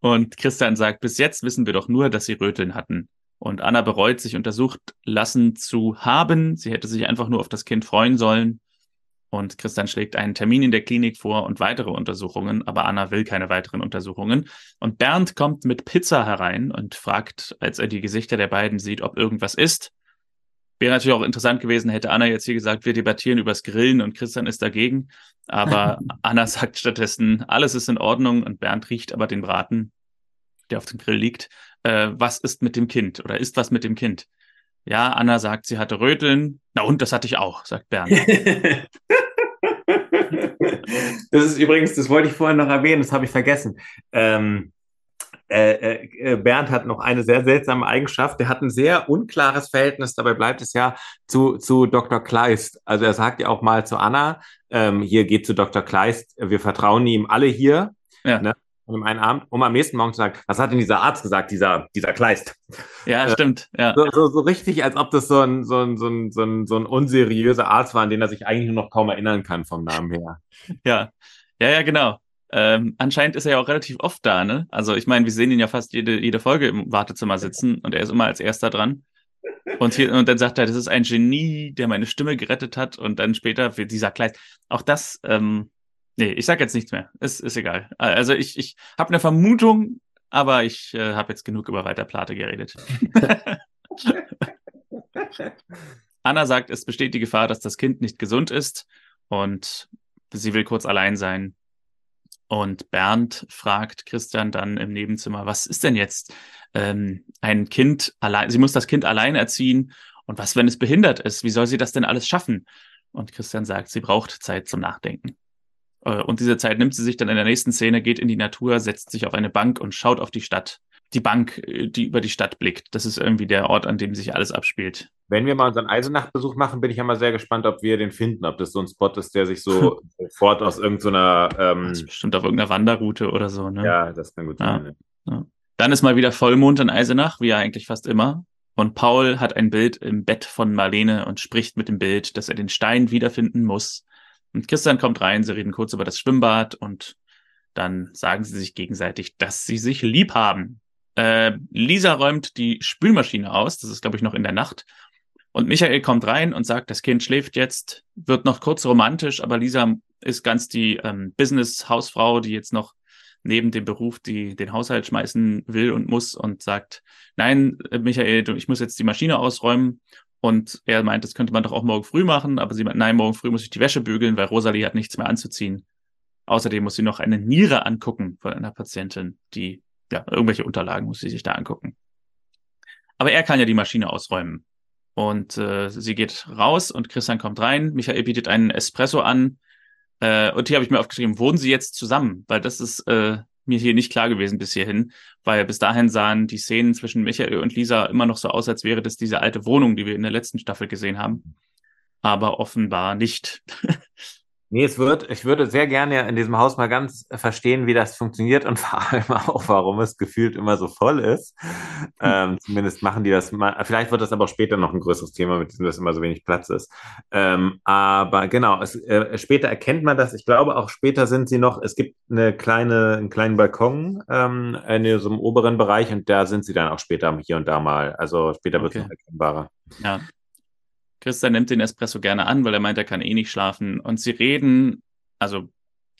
Und Christian sagt, bis jetzt wissen wir doch nur, dass sie Röteln hatten. Und Anna bereut, sich untersucht lassen zu haben. Sie hätte sich einfach nur auf das Kind freuen sollen. Und Christian schlägt einen Termin in der Klinik vor und weitere Untersuchungen, aber Anna will keine weiteren Untersuchungen. Und Bernd kommt mit Pizza herein und fragt, als er die Gesichter der beiden sieht, ob irgendwas ist. Wäre natürlich auch interessant gewesen, hätte Anna jetzt hier gesagt, wir debattieren übers Grillen und Christian ist dagegen. Aber Anna sagt stattdessen, alles ist in Ordnung und Bernd riecht aber den Braten, der auf dem Grill liegt. Äh, was ist mit dem Kind oder ist was mit dem Kind? Ja, Anna sagt, sie hatte Röteln. Na und, das hatte ich auch, sagt Bernd. das ist übrigens, das wollte ich vorhin noch erwähnen, das habe ich vergessen. Ähm, äh, äh, äh, Bernd hat noch eine sehr seltsame Eigenschaft. Der hat ein sehr unklares Verhältnis, dabei bleibt es ja zu, zu Dr. Kleist. Also er sagt ja auch mal zu Anna, ähm, hier geht zu Dr. Kleist, wir vertrauen ihm alle hier. Ja. Ne? Um einen Abend, um am nächsten Morgen zu sagen, was hat denn dieser Arzt gesagt, dieser, dieser Kleist? Ja, äh, stimmt. Ja. So, so, so, richtig, als ob das so ein, so, ein, so, ein, so, ein, so ein unseriöser Arzt war, an den er sich eigentlich nur noch kaum erinnern kann vom Namen her. Ja, ja, ja, genau. Ähm, anscheinend ist er ja auch relativ oft da, ne? Also ich meine, wir sehen ihn ja fast jede, jede Folge im Wartezimmer sitzen und er ist immer als erster dran. Und, hier, und dann sagt er, das ist ein Genie, der meine Stimme gerettet hat und dann später wird dieser Kleid. Auch das, ähm, nee, ich sag jetzt nichts mehr. Ist, ist egal. Also ich, ich habe eine Vermutung, aber ich äh, habe jetzt genug über Walter Plate geredet. Anna sagt, es besteht die Gefahr, dass das Kind nicht gesund ist und sie will kurz allein sein. Und Bernd fragt Christian dann im Nebenzimmer, was ist denn jetzt ähm, ein Kind allein? Sie muss das Kind allein erziehen. Und was, wenn es behindert ist? Wie soll sie das denn alles schaffen? Und Christian sagt, sie braucht Zeit zum Nachdenken. Äh, und diese Zeit nimmt sie sich dann in der nächsten Szene, geht in die Natur, setzt sich auf eine Bank und schaut auf die Stadt. Die Bank, äh, die über die Stadt blickt. Das ist irgendwie der Ort, an dem sich alles abspielt. Wenn wir mal unseren Eisenach-Besuch machen, bin ich ja mal sehr gespannt, ob wir den finden, ob das so ein Spot ist, der sich so sofort aus irgendeiner. So ähm, bestimmt auf irgendeiner Wanderroute oder so, ne? Ja, das kann gut sein. Ja. Ja. Dann ist mal wieder Vollmond in Eisenach, wie ja eigentlich fast immer. Und Paul hat ein Bild im Bett von Marlene und spricht mit dem Bild, dass er den Stein wiederfinden muss. Und Christian kommt rein, sie reden kurz über das Schwimmbad und dann sagen sie sich gegenseitig, dass sie sich lieb haben. Äh, Lisa räumt die Spülmaschine aus, das ist, glaube ich, noch in der Nacht. Und Michael kommt rein und sagt, das Kind schläft jetzt, wird noch kurz romantisch, aber Lisa ist ganz die ähm, Business-Hausfrau, die jetzt noch neben dem Beruf die den Haushalt schmeißen will und muss und sagt, nein, Michael, ich muss jetzt die Maschine ausräumen. Und er meint, das könnte man doch auch morgen früh machen, aber sie meint, nein, morgen früh muss ich die Wäsche bügeln, weil Rosalie hat nichts mehr anzuziehen. Außerdem muss sie noch eine Niere angucken von einer Patientin, die, ja, irgendwelche Unterlagen muss sie sich da angucken. Aber er kann ja die Maschine ausräumen. Und äh, sie geht raus und Christian kommt rein. Michael bietet einen Espresso an. Äh, und hier habe ich mir aufgeschrieben, wohnen sie jetzt zusammen? Weil das ist äh, mir hier nicht klar gewesen bis hierhin, weil bis dahin sahen die Szenen zwischen Michael und Lisa immer noch so aus, als wäre das diese alte Wohnung, die wir in der letzten Staffel gesehen haben. Aber offenbar nicht. Nee, es wird, ich würde sehr gerne in diesem Haus mal ganz verstehen, wie das funktioniert und vor allem auch, warum es gefühlt immer so voll ist. Ähm, zumindest machen die das mal. Vielleicht wird das aber auch später noch ein größeres Thema, mit dem das immer so wenig Platz ist. Ähm, aber genau, es, äh, später erkennt man das. Ich glaube, auch später sind sie noch, es gibt eine kleine, einen kleinen Balkon ähm, in so einem oberen Bereich und da sind sie dann auch später hier und da mal. Also später wird es noch erkennbarer. Ja, Christian nimmt den Espresso gerne an, weil er meint, er kann eh nicht schlafen. Und sie reden, also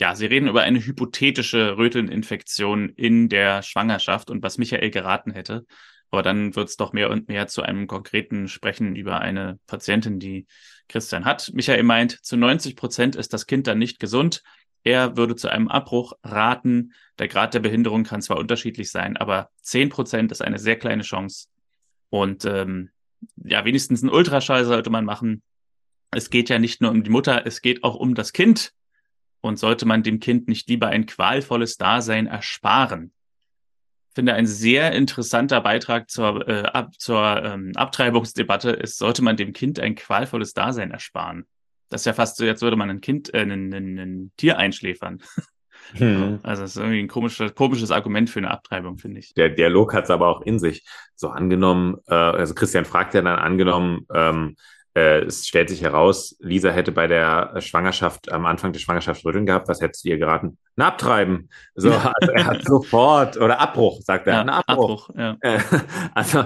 ja, sie reden über eine hypothetische Rötelninfektion in der Schwangerschaft und was Michael geraten hätte. Aber dann wird es doch mehr und mehr zu einem konkreten Sprechen über eine Patientin, die Christian hat. Michael meint, zu 90 Prozent ist das Kind dann nicht gesund. Er würde zu einem Abbruch raten. Der Grad der Behinderung kann zwar unterschiedlich sein, aber 10 Prozent ist eine sehr kleine Chance. Und ähm, ja, wenigstens einen Ultraschall sollte man machen. Es geht ja nicht nur um die Mutter, es geht auch um das Kind. Und sollte man dem Kind nicht lieber ein qualvolles Dasein ersparen? Ich finde ein sehr interessanter Beitrag zur, äh, ab, zur ähm, Abtreibungsdebatte ist, sollte man dem Kind ein qualvolles Dasein ersparen? Das ist ja fast so, jetzt würde man ein Kind, äh, ein, ein, ein Tier einschläfern. Hm. Also das ist irgendwie ein komisches, komisches Argument für eine Abtreibung, finde ich. Der Dialog hat es aber auch in sich. So angenommen, äh, also Christian fragt ja dann angenommen, ähm, äh, es stellt sich heraus, Lisa hätte bei der Schwangerschaft, am Anfang der Schwangerschaft Rütteln gehabt. Was hättest du ihr geraten? Ein Abtreiben. So, also er hat sofort, oder Abbruch, sagt er. Ja, ein Abbruch. Abbruch ja. Äh, also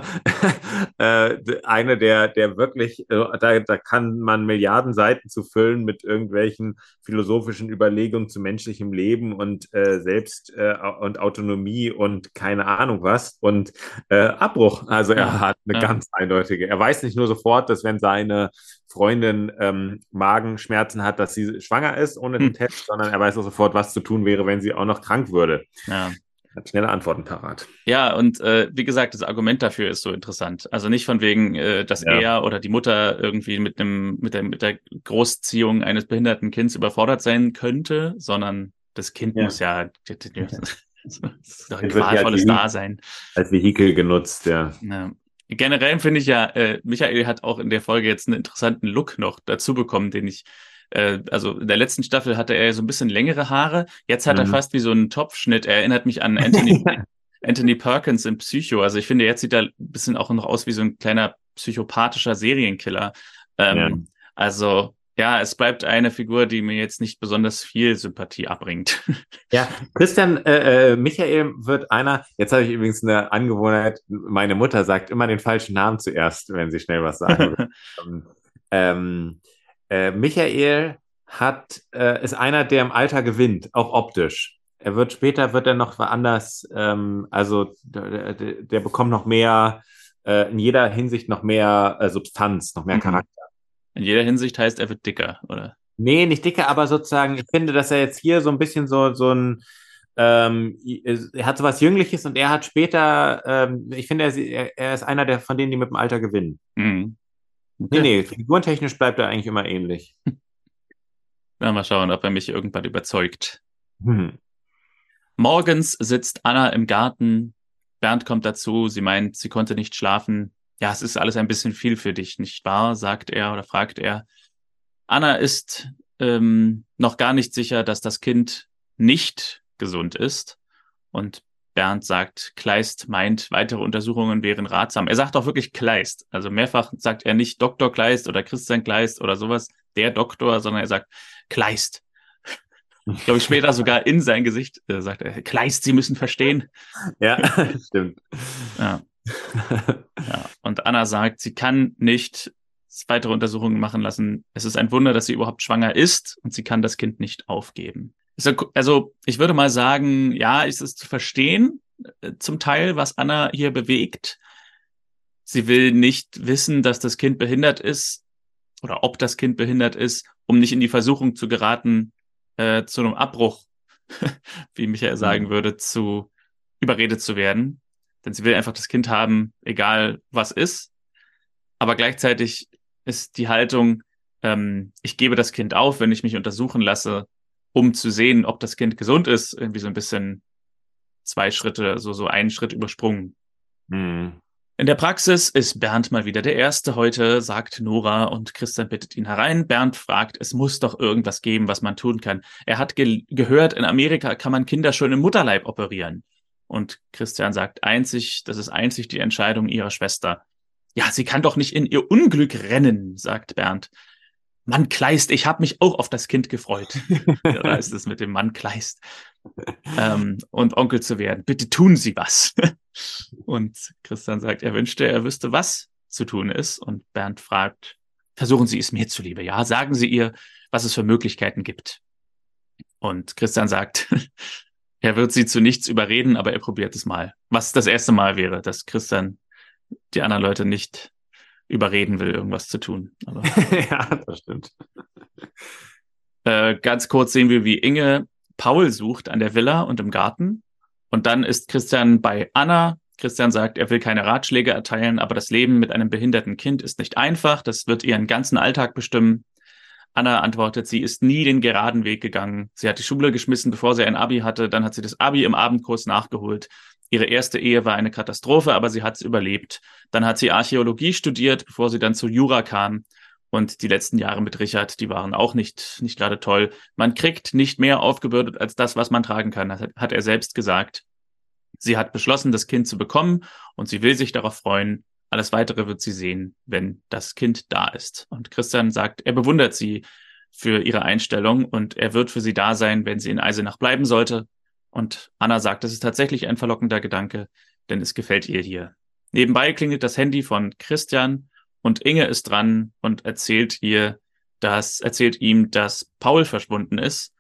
äh, eine der, der wirklich, äh, da, da kann man Milliarden Seiten zu füllen mit irgendwelchen philosophischen Überlegungen zu menschlichem Leben und äh, Selbst äh, und Autonomie und keine Ahnung was. Und äh, Abbruch. Also er ja, hat eine ganz eindeutige. Er weiß nicht nur sofort, dass wenn seine Freundin ähm, Magenschmerzen hat, dass sie schwanger ist ohne hm. den Test, sondern er weiß auch sofort, was zu tun wäre, wenn sie auch noch krank würde. Ja. Hat schnelle Antworten parat. Ja, und äh, wie gesagt, das Argument dafür ist so interessant. Also nicht von wegen, äh, dass ja. er oder die Mutter irgendwie mit einem mit der mit der Großziehung eines behinderten Kindes überfordert sein könnte, sondern das Kind ja. muss ja, das ist doch ein qualvolles Dasein. Als Vehikel genutzt, ja. ja. Generell finde ich ja, äh, Michael hat auch in der Folge jetzt einen interessanten Look noch dazu bekommen, den ich, äh, also in der letzten Staffel hatte er so ein bisschen längere Haare, jetzt hat mhm. er fast wie so einen Topfschnitt. Er erinnert mich an Anthony, Anthony Perkins in Psycho. Also ich finde, jetzt sieht er ein bisschen auch noch aus wie so ein kleiner psychopathischer Serienkiller. Ähm, ja. Also ja, es bleibt eine Figur, die mir jetzt nicht besonders viel Sympathie abbringt. Ja, Christian, äh, äh, Michael wird einer, jetzt habe ich übrigens eine Angewohnheit, meine Mutter sagt immer den falschen Namen zuerst, wenn sie schnell was sagen. ähm, äh, Michael hat, äh, ist einer, der im Alter gewinnt, auch optisch. Er wird später, wird er noch woanders, ähm, also der, der, bekommt noch mehr, äh, in jeder Hinsicht noch mehr äh, Substanz, noch mehr mhm. Charakter. In jeder Hinsicht heißt, er wird dicker, oder? Nee, nicht dicker, aber sozusagen, ich finde, dass er jetzt hier so ein bisschen so, so ein, ähm, er hat so was Jüngliches und er hat später, ähm, ich finde, er, er, ist einer der von denen, die mit dem Alter gewinnen. Mhm. Okay. Nee, nee, figurentechnisch bleibt er eigentlich immer ähnlich. Na, mal schauen, ob er mich irgendwann überzeugt. Mhm. Morgens sitzt Anna im Garten. Bernd kommt dazu. Sie meint, sie konnte nicht schlafen ja, es ist alles ein bisschen viel für dich, nicht wahr? sagt er oder fragt er. Anna ist ähm, noch gar nicht sicher, dass das Kind nicht gesund ist. Und Bernd sagt, Kleist meint, weitere Untersuchungen wären ratsam. Er sagt auch wirklich Kleist. Also mehrfach sagt er nicht Dr. Kleist oder Christian Kleist oder sowas, der Doktor, sondern er sagt Kleist. Ich glaube, später sogar in sein Gesicht äh, sagt er, Kleist, Sie müssen verstehen. Ja, stimmt. Ja. Ja. Und Anna sagt, sie kann nicht weitere Untersuchungen machen lassen. Es ist ein Wunder, dass sie überhaupt schwanger ist und sie kann das Kind nicht aufgeben. Also, ich würde mal sagen, ja, ist es zu verstehen, äh, zum Teil, was Anna hier bewegt. Sie will nicht wissen, dass das Kind behindert ist oder ob das Kind behindert ist, um nicht in die Versuchung zu geraten, äh, zu einem Abbruch, wie Michael sagen Mhm. würde, zu überredet zu werden. Denn sie will einfach das Kind haben, egal was ist. Aber gleichzeitig ist die Haltung, ähm, ich gebe das Kind auf, wenn ich mich untersuchen lasse, um zu sehen, ob das Kind gesund ist, irgendwie so ein bisschen zwei Schritte, so, so einen Schritt übersprungen. Hm. In der Praxis ist Bernd mal wieder der Erste heute, sagt Nora und Christian bittet ihn herein. Bernd fragt, es muss doch irgendwas geben, was man tun kann. Er hat ge gehört, in Amerika kann man Kinder schon im Mutterleib operieren. Und Christian sagt einzig, das ist einzig die Entscheidung ihrer Schwester. Ja, sie kann doch nicht in ihr Unglück rennen, sagt Bernd. Mann Kleist, ich habe mich auch auf das Kind gefreut. da ist es mit dem Mann Kleist. Ähm, und Onkel zu werden. Bitte tun Sie was. und Christian sagt, er wünschte, er wüsste, was zu tun ist. Und Bernd fragt, versuchen Sie es mir zuliebe. Ja, sagen Sie ihr, was es für Möglichkeiten gibt. Und Christian sagt, er wird sie zu nichts überreden, aber er probiert es mal. Was das erste Mal wäre, dass Christian die anderen Leute nicht überreden will, irgendwas zu tun. Aber ja, das stimmt. Äh, ganz kurz sehen wir, wie Inge Paul sucht an der Villa und im Garten. Und dann ist Christian bei Anna. Christian sagt, er will keine Ratschläge erteilen, aber das Leben mit einem behinderten Kind ist nicht einfach. Das wird ihren ganzen Alltag bestimmen. Anna antwortet, sie ist nie den geraden Weg gegangen. Sie hat die Schule geschmissen, bevor sie ein Abi hatte. Dann hat sie das Abi im Abendkurs nachgeholt. Ihre erste Ehe war eine Katastrophe, aber sie hat es überlebt. Dann hat sie Archäologie studiert, bevor sie dann zu Jura kam. Und die letzten Jahre mit Richard, die waren auch nicht, nicht gerade toll. Man kriegt nicht mehr aufgebürdet als das, was man tragen kann, das hat, hat er selbst gesagt. Sie hat beschlossen, das Kind zu bekommen und sie will sich darauf freuen. Alles weitere wird sie sehen, wenn das Kind da ist. Und Christian sagt, er bewundert sie für ihre Einstellung und er wird für sie da sein, wenn sie in Eisenach bleiben sollte. Und Anna sagt, das ist tatsächlich ein verlockender Gedanke, denn es gefällt ihr hier. Nebenbei klingelt das Handy von Christian und Inge ist dran und erzählt ihr, dass, erzählt ihm, dass Paul verschwunden ist.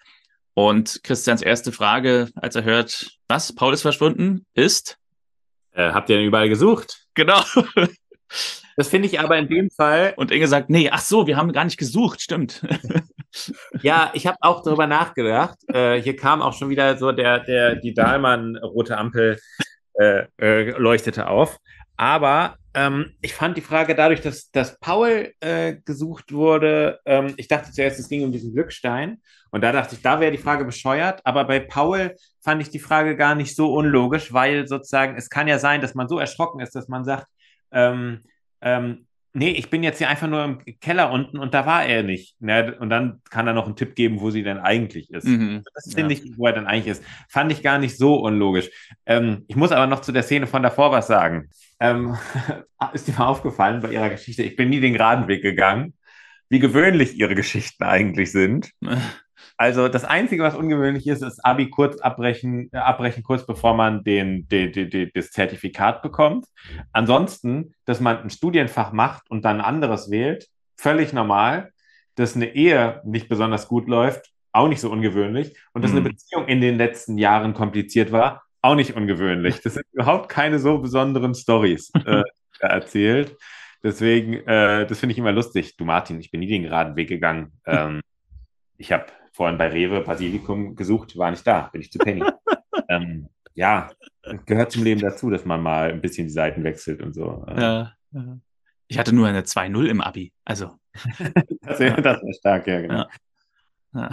Und Christians erste Frage, als er hört, was, Paul ist verschwunden, ist, Äh, habt ihr denn überall gesucht? genau. Das finde ich aber in dem Fall, Und Inge sagt, nee, ach so, wir haben gar nicht gesucht, stimmt. ja, ich habe auch darüber nachgedacht. Äh, hier kam auch schon wieder so der, der, die Dahlmann-rote Ampel äh, äh, leuchtete auf. Aber ähm, ich fand die Frage dadurch, dass, dass Paul äh, gesucht wurde, ähm, ich dachte zuerst, es ging um diesen Glückstein. Und da dachte ich, da wäre die Frage bescheuert. Aber bei Paul fand ich die Frage gar nicht so unlogisch, weil sozusagen es kann ja sein, dass man so erschrocken ist, dass man sagt, ähm, ähm, nee, ich bin jetzt hier einfach nur im Keller unten und da war er nicht. Ne? Und dann kann er noch einen Tipp geben, wo sie denn eigentlich ist. Mhm. Das finde ich, wo er dann eigentlich ist. Fand ich gar nicht so unlogisch. Ähm, ich muss aber noch zu der Szene von davor was sagen. Ähm, ist dir mal aufgefallen bei ihrer Geschichte? Ich bin nie den geraden Weg gegangen, wie gewöhnlich ihre Geschichten eigentlich sind. Also das Einzige, was ungewöhnlich ist, ist Abi kurz abbrechen, äh, abbrechen kurz bevor man den, den, den, den, das Zertifikat bekommt. Ansonsten, dass man ein Studienfach macht und dann ein anderes wählt, völlig normal. Dass eine Ehe nicht besonders gut läuft, auch nicht so ungewöhnlich. Und dass Mhm. eine Beziehung in den letzten Jahren kompliziert war, auch nicht ungewöhnlich. Das sind überhaupt keine so besonderen Stories äh, erzählt. Deswegen, äh, das finde ich immer lustig. Du Martin, ich bin nie den geraden Weg gegangen. Ähm, ich habe vorhin bei Rewe Basilikum gesucht, war nicht da, bin ich zu Penny. ähm, ja, gehört zum Leben dazu, dass man mal ein bisschen die Seiten wechselt und so. Ja, ja. Ich hatte nur eine 2-0 im Abi. Also, Das wäre das wär stark, ja, genau. Ja.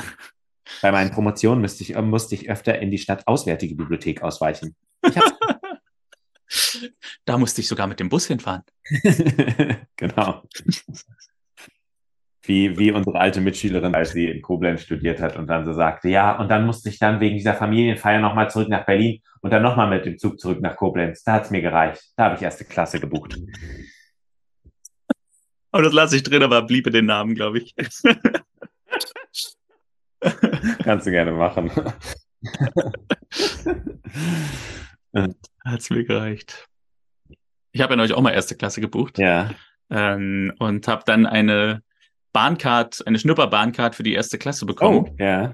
Bei meinen Promotionen müsste ich, musste ich öfter in die Stadtauswärtige Bibliothek ausweichen. Da musste ich sogar mit dem Bus hinfahren. genau. Wie, wie unsere alte Mitschülerin, als sie in Koblenz studiert hat und dann so sagte, ja, und dann musste ich dann wegen dieser Familienfeier nochmal zurück nach Berlin und dann nochmal mit dem Zug zurück nach Koblenz. Da hat's mir gereicht. Da habe ich erste Klasse gebucht. Aber das lasse ich drin, aber blieb in den Namen, glaube ich. Kannst du gerne machen. Hat's mir gereicht. Ich habe ja neulich auch mal erste Klasse gebucht ja. ähm, und habe dann eine Bahncard, eine Schnupperbahncard für die erste Klasse bekommen Oh, ja.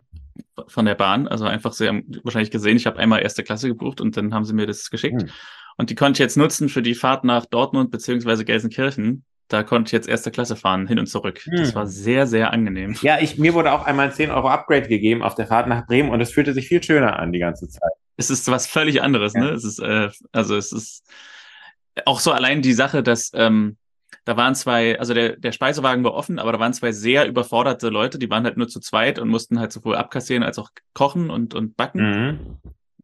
von der Bahn. Also einfach, sie haben wahrscheinlich gesehen, ich habe einmal erste Klasse gebucht und dann haben sie mir das geschickt. Hm. Und die konnte ich jetzt nutzen für die Fahrt nach Dortmund beziehungsweise Gelsenkirchen. Da konnte ich jetzt erste Klasse fahren, hin und zurück. Hm. Das war sehr, sehr angenehm. Ja, ich, mir wurde auch einmal ein 10 Euro Upgrade gegeben auf der Fahrt nach Bremen und es fühlte sich viel schöner an die ganze Zeit. Es ist was völlig anderes, ja. ne? Es ist, äh, also es ist auch so allein die Sache, dass ähm, da waren zwei, also der, der Speisewagen war offen, aber da waren zwei sehr überforderte Leute, die waren halt nur zu zweit und mussten halt sowohl abkassieren als auch kochen und, und backen. Mhm.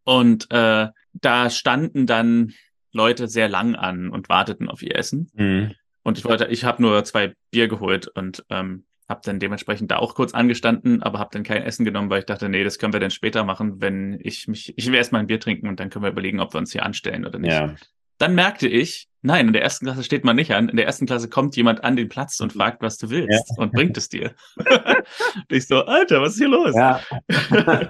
Und äh, da standen dann Leute sehr lang an und warteten auf ihr Essen. Mhm. Und ich wollte, ich habe nur zwei Bier geholt und ähm, habe dann dementsprechend da auch kurz angestanden, aber habe dann kein Essen genommen, weil ich dachte, nee, das können wir dann später machen, wenn ich mich, ich will erstmal ein Bier trinken und dann können wir überlegen, ob wir uns hier anstellen oder nicht. Ja. Dann merkte ich, nein, in der ersten Klasse steht man nicht an. In der ersten Klasse kommt jemand an den Platz und fragt, was du willst ja. und bringt es dir. und ich so, Alter, was ist hier los? Ja,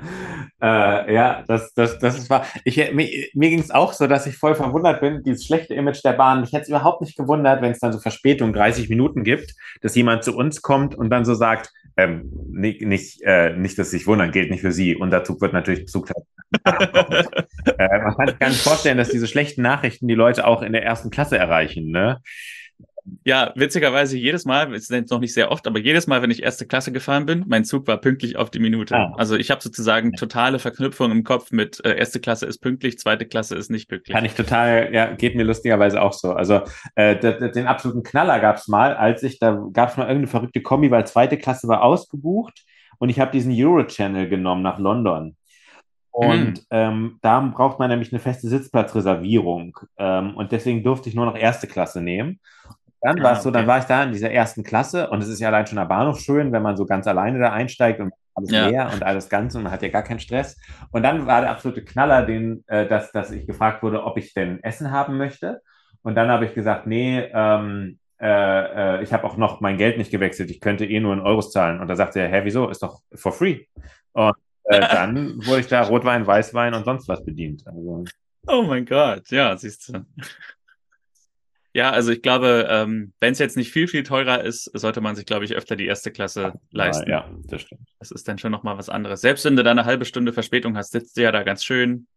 äh, ja das, das, das ist wahr. Ich, mir mir ging es auch so, dass ich voll verwundert bin, dieses schlechte Image der Bahn. Mich hätte es überhaupt nicht gewundert, wenn es dann so Verspätung 30 Minuten gibt, dass jemand zu uns kommt und dann so sagt, ähm, nicht, nicht, äh, nicht, dass sich wundern, gilt nicht für Sie. Unser Zug wird natürlich Zug. äh, man kann sich gar nicht vorstellen, dass diese schlechten Nachrichten die Leute auch in der ersten Klasse erreichen. Ne? Ja, witzigerweise jedes Mal, es ist noch nicht sehr oft, aber jedes Mal, wenn ich erste Klasse gefahren bin, mein Zug war pünktlich auf die Minute. Ah. Also ich habe sozusagen totale Verknüpfung im Kopf mit äh, erste Klasse ist pünktlich, zweite Klasse ist nicht pünktlich. Kann ich total, ja, geht mir lustigerweise auch so. Also äh, den absoluten Knaller gab es mal, als ich, da gab es mal irgendeine verrückte Kombi, weil zweite Klasse war ausgebucht und ich habe diesen Euro-Channel genommen nach London. Und mhm. ähm, da braucht man nämlich eine feste Sitzplatzreservierung. Ähm, und deswegen durfte ich nur noch erste Klasse nehmen. Dann war es so, okay. dann war ich da in dieser ersten Klasse und es ist ja allein schon am Bahnhof schön, wenn man so ganz alleine da einsteigt und alles ja. leer und alles Ganze und man hat ja gar keinen Stress. Und dann war der absolute Knaller, den, äh, dass, dass ich gefragt wurde, ob ich denn Essen haben möchte. Und dann habe ich gesagt, nee, ähm, äh, äh, ich habe auch noch mein Geld nicht gewechselt, ich könnte eh nur in Euros zahlen. Und da sagte er, hä, wieso? Ist doch for free. Und äh, dann wurde ich da Rotwein, Weißwein und sonst was bedient. Also. Oh mein Gott, ja, siehst du. Ja, also ich glaube, ähm, wenn es jetzt nicht viel, viel teurer ist, sollte man sich, glaube ich, öfter die erste Klasse leisten. Ja, das stimmt. Das ist dann schon nochmal was anderes. Selbst wenn du da eine halbe Stunde Verspätung hast, sitzt du ja da ganz schön.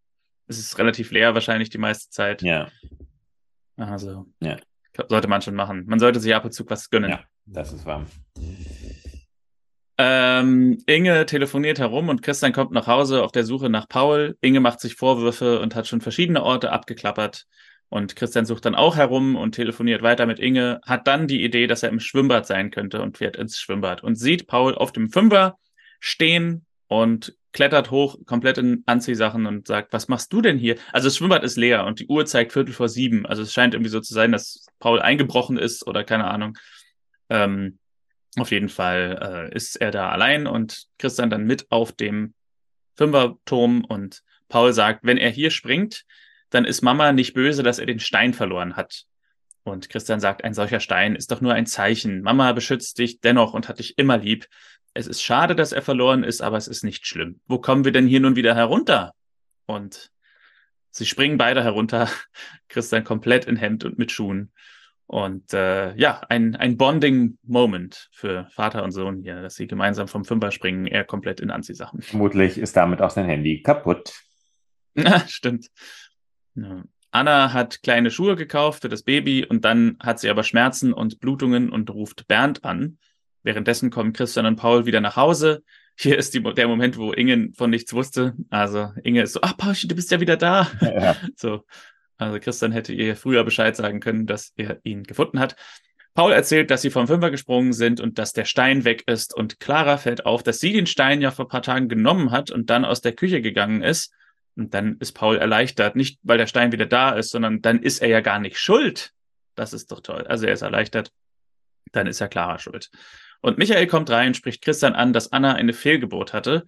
Es ist relativ leer wahrscheinlich die meiste Zeit. Ja. Also, ja. sollte man schon machen. Man sollte sich ab und zu was gönnen. Ja, das ist warm. Ähm, Inge telefoniert herum und Christian kommt nach Hause auf der Suche nach Paul. Inge macht sich Vorwürfe und hat schon verschiedene Orte abgeklappert. Und Christian sucht dann auch herum und telefoniert weiter mit Inge, hat dann die Idee, dass er im Schwimmbad sein könnte und fährt ins Schwimmbad und sieht Paul auf dem Fünfer stehen und klettert hoch, komplett in Anziehsachen und sagt, was machst du denn hier? Also das Schwimmbad ist leer und die Uhr zeigt Viertel vor sieben. Also es scheint irgendwie so zu sein, dass Paul eingebrochen ist oder keine Ahnung. Ähm, auf jeden Fall äh, ist er da allein und Christian dann mit auf dem Fünferturm und Paul sagt, wenn er hier springt, dann ist Mama nicht böse, dass er den Stein verloren hat. Und Christian sagt, ein solcher Stein ist doch nur ein Zeichen. Mama beschützt dich dennoch und hat dich immer lieb. Es ist schade, dass er verloren ist, aber es ist nicht schlimm. Wo kommen wir denn hier nun wieder herunter? Und sie springen beide herunter. Christian komplett in Hemd und mit Schuhen. Und äh, ja, ein, ein Bonding-Moment für Vater und Sohn hier, dass sie gemeinsam vom Fünfer springen, er komplett in Anziehsachen. Vermutlich ist damit auch sein Handy kaputt. Stimmt. Ja. Anna hat kleine Schuhe gekauft für das Baby und dann hat sie aber Schmerzen und Blutungen und ruft Bernd an. Währenddessen kommen Christian und Paul wieder nach Hause. Hier ist die, der Moment, wo Inge von nichts wusste. Also Inge ist so, ach Paulchen, du bist ja wieder da. Ja. So. Also Christian hätte ihr früher Bescheid sagen können, dass er ihn gefunden hat. Paul erzählt, dass sie vom Fünfer gesprungen sind und dass der Stein weg ist. Und Clara fällt auf, dass sie den Stein ja vor ein paar Tagen genommen hat und dann aus der Küche gegangen ist. Und dann ist Paul erleichtert, nicht weil der Stein wieder da ist, sondern dann ist er ja gar nicht schuld. Das ist doch toll. Also er ist erleichtert. Dann ist ja Clara schuld. Und Michael kommt rein, spricht Christian an, dass Anna eine Fehlgeburt hatte.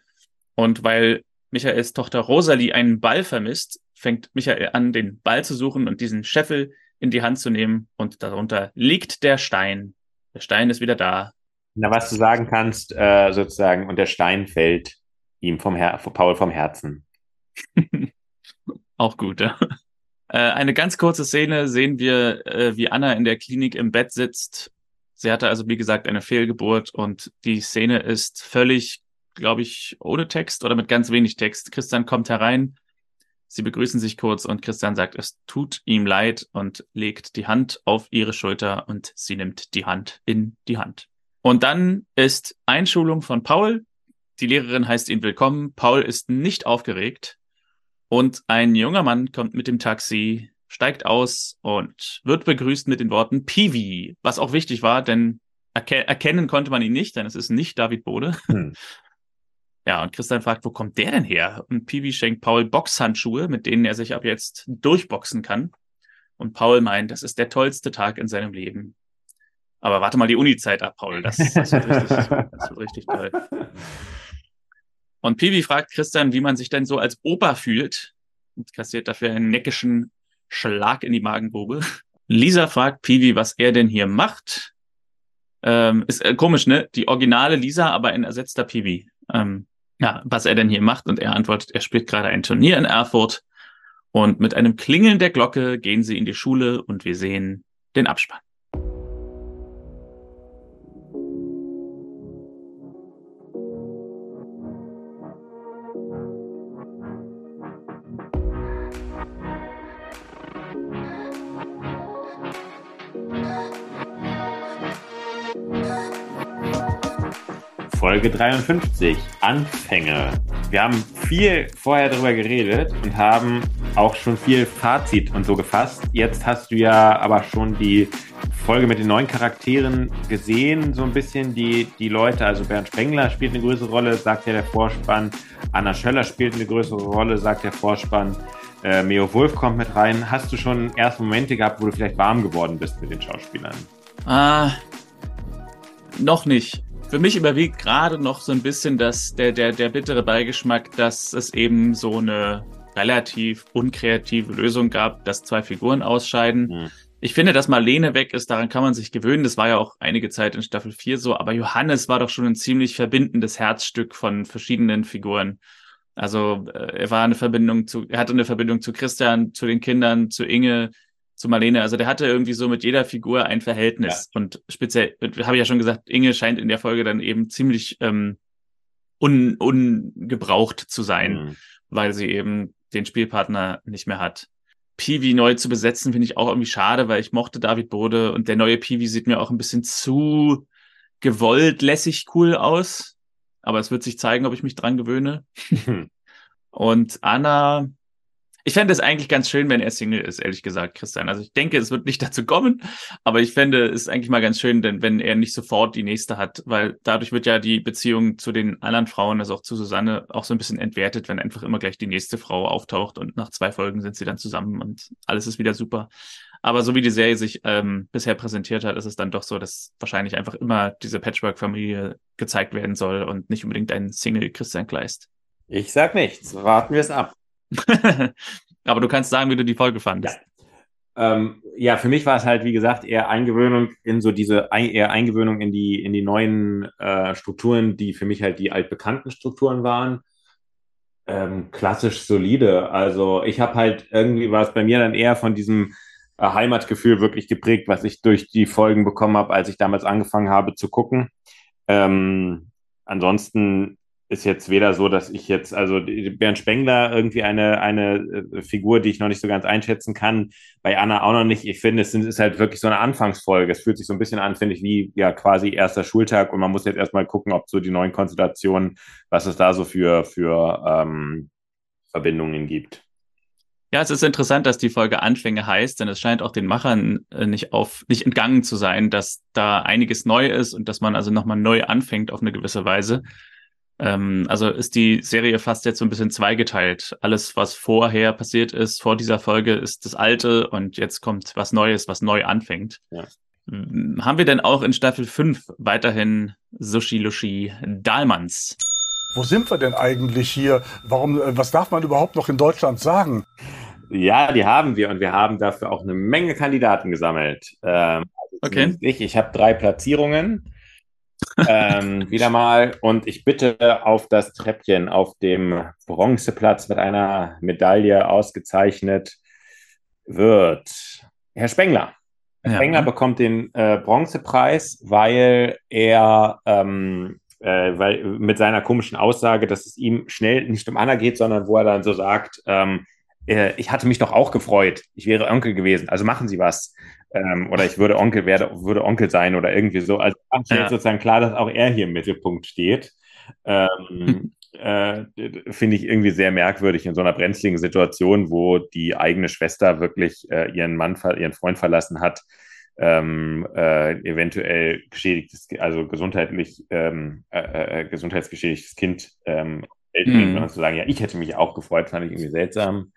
Und weil Michaels Tochter Rosalie einen Ball vermisst, fängt Michael an, den Ball zu suchen und diesen Scheffel in die Hand zu nehmen. Und darunter liegt der Stein. Der Stein ist wieder da. Na, was du sagen kannst, äh, sozusagen, und der Stein fällt ihm vom Her Paul vom Herzen. Auch gut, ja. Äh, eine ganz kurze Szene sehen wir, äh, wie Anna in der Klinik im Bett sitzt. Sie hatte also, wie gesagt, eine Fehlgeburt und die Szene ist völlig, glaube ich, ohne Text oder mit ganz wenig Text. Christian kommt herein, Sie begrüßen sich kurz und Christian sagt, es tut ihm leid und legt die Hand auf ihre Schulter und sie nimmt die Hand in die Hand. Und dann ist Einschulung von Paul. Die Lehrerin heißt ihn willkommen. Paul ist nicht aufgeregt. Und ein junger Mann kommt mit dem Taxi, steigt aus und wird begrüßt mit den Worten Peewee, was auch wichtig war, denn erke erkennen konnte man ihn nicht, denn es ist nicht David Bode. Hm. Ja, und Christian fragt, wo kommt der denn her? Und Peewee schenkt Paul Boxhandschuhe, mit denen er sich ab jetzt durchboxen kann. Und Paul meint, das ist der tollste Tag in seinem Leben. Aber warte mal die Uni-Zeit ab, Paul. Das, das, wird richtig, das wird richtig toll. Und Piwi fragt Christian, wie man sich denn so als Opa fühlt und kassiert dafür einen neckischen Schlag in die Magengrube. Lisa fragt Piwi, was er denn hier macht. Ähm, ist äh, komisch, ne? Die originale Lisa, aber ein ersetzter Piwi. Ähm, ja, was er denn hier macht. Und er antwortet, er spielt gerade ein Turnier in Erfurt. Und mit einem Klingeln der Glocke gehen sie in die Schule und wir sehen den Abspann. Folge 53, Anfänge. Wir haben viel vorher darüber geredet und haben auch schon viel Fazit und so gefasst. Jetzt hast du ja aber schon die Folge mit den neuen Charakteren gesehen, so ein bisschen die, die Leute. Also Bernd Spengler spielt eine größere Rolle, sagt ja der Vorspann. Anna Schöller spielt eine größere Rolle, sagt der Vorspann. Äh, Meo Wolf kommt mit rein. Hast du schon erste Momente gehabt, wo du vielleicht warm geworden bist mit den Schauspielern? Ah, noch nicht für mich überwiegt gerade noch so ein bisschen das, der, der, der bittere Beigeschmack, dass es eben so eine relativ unkreative Lösung gab, dass zwei Figuren ausscheiden. Mhm. Ich finde, dass Marlene weg ist, daran kann man sich gewöhnen. Das war ja auch einige Zeit in Staffel 4 so, aber Johannes war doch schon ein ziemlich verbindendes Herzstück von verschiedenen Figuren. Also äh, er war eine Verbindung zu, er hatte eine Verbindung zu Christian, zu den Kindern, zu Inge, zu Marlene. Also der hatte irgendwie so mit jeder Figur ein Verhältnis. Ja. Und speziell, habe ich ja schon gesagt, Inge scheint in der Folge dann eben ziemlich ähm, un, ungebraucht zu sein, mhm. weil sie eben den Spielpartner nicht mehr hat. Peewee neu zu besetzen, finde ich auch irgendwie schade, weil ich mochte David Bode und der neue Peewee sieht mir auch ein bisschen zu gewollt, lässig cool aus. Aber es wird sich zeigen, ob ich mich dran gewöhne. und Anna, ich fände es eigentlich ganz schön, wenn er Single ist, ehrlich gesagt, Christian. Also ich denke, es wird nicht dazu kommen, aber ich fände es eigentlich mal ganz schön, denn wenn er nicht sofort die nächste hat, weil dadurch wird ja die Beziehung zu den anderen Frauen, also auch zu Susanne, auch so ein bisschen entwertet, wenn einfach immer gleich die nächste Frau auftaucht und nach zwei Folgen sind sie dann zusammen und alles ist wieder super. Aber so wie die Serie sich ähm, bisher präsentiert hat, ist es dann doch so, dass wahrscheinlich einfach immer diese Patchwork-Familie gezeigt werden soll und nicht unbedingt ein Single Christian Kleist. Ich sag nichts. Warten wir es ab. Aber du kannst sagen, wie du die Folge fandest. Ja. Ähm, ja, für mich war es halt, wie gesagt, eher Eingewöhnung in so diese, eher Eingewöhnung in die, in die neuen äh, Strukturen, die für mich halt die altbekannten Strukturen waren. Ähm, klassisch solide. Also ich habe halt irgendwie war es bei mir dann eher von diesem äh, Heimatgefühl wirklich geprägt, was ich durch die Folgen bekommen habe, als ich damals angefangen habe zu gucken. Ähm, ansonsten ist jetzt weder so, dass ich jetzt, also Bernd Spengler irgendwie eine, eine äh, Figur, die ich noch nicht so ganz einschätzen kann, bei Anna auch noch nicht. Ich finde, es ist halt wirklich so eine Anfangsfolge. Es fühlt sich so ein bisschen an, finde ich, wie ja quasi erster Schultag und man muss jetzt erstmal gucken, ob so die neuen Konstellationen, was es da so für, für ähm, Verbindungen gibt. Ja, es ist interessant, dass die Folge Anfänge heißt, denn es scheint auch den Machern äh, nicht auf, nicht entgangen zu sein, dass da einiges neu ist und dass man also nochmal neu anfängt auf eine gewisse Weise. Ähm, also ist die Serie fast jetzt so ein bisschen zweigeteilt. Alles, was vorher passiert ist, vor dieser Folge, ist das Alte und jetzt kommt was Neues, was neu anfängt. Ja. Haben wir denn auch in Staffel 5 weiterhin Sushi Lushi Dahlmanns? Wo sind wir denn eigentlich hier? Warum, äh, was darf man überhaupt noch in Deutschland sagen? Ja, die haben wir und wir haben dafür auch eine Menge Kandidaten gesammelt. Ähm, also okay. Ich, ich habe drei Platzierungen ähm, wieder mal. Und ich bitte auf das Treppchen auf dem Bronzeplatz mit einer Medaille ausgezeichnet wird Herr Spengler. Herr ja. Spengler bekommt den äh, Bronzepreis, weil er ähm, äh, weil, mit seiner komischen Aussage, dass es ihm schnell nicht um Anna geht, sondern wo er dann so sagt, ähm, äh, ich hatte mich doch auch gefreut. Ich wäre Onkel gewesen. Also machen Sie was. Ähm, oder ich würde Onkel, werde, würde Onkel sein oder irgendwie so. Also stellt ja. sozusagen klar, dass auch er hier im Mittelpunkt steht. Ähm, äh, finde ich irgendwie sehr merkwürdig in so einer brenzligen Situation, wo die eigene Schwester wirklich äh, ihren Mann, ihren Freund verlassen hat, ähm, äh, eventuell geschädigtes, also gesundheitlich, ähm, äh, äh gesundheitsgeschädigtes Kind ähm, mhm. und zu sagen, ja, ich hätte mich auch gefreut, fand ich irgendwie seltsam.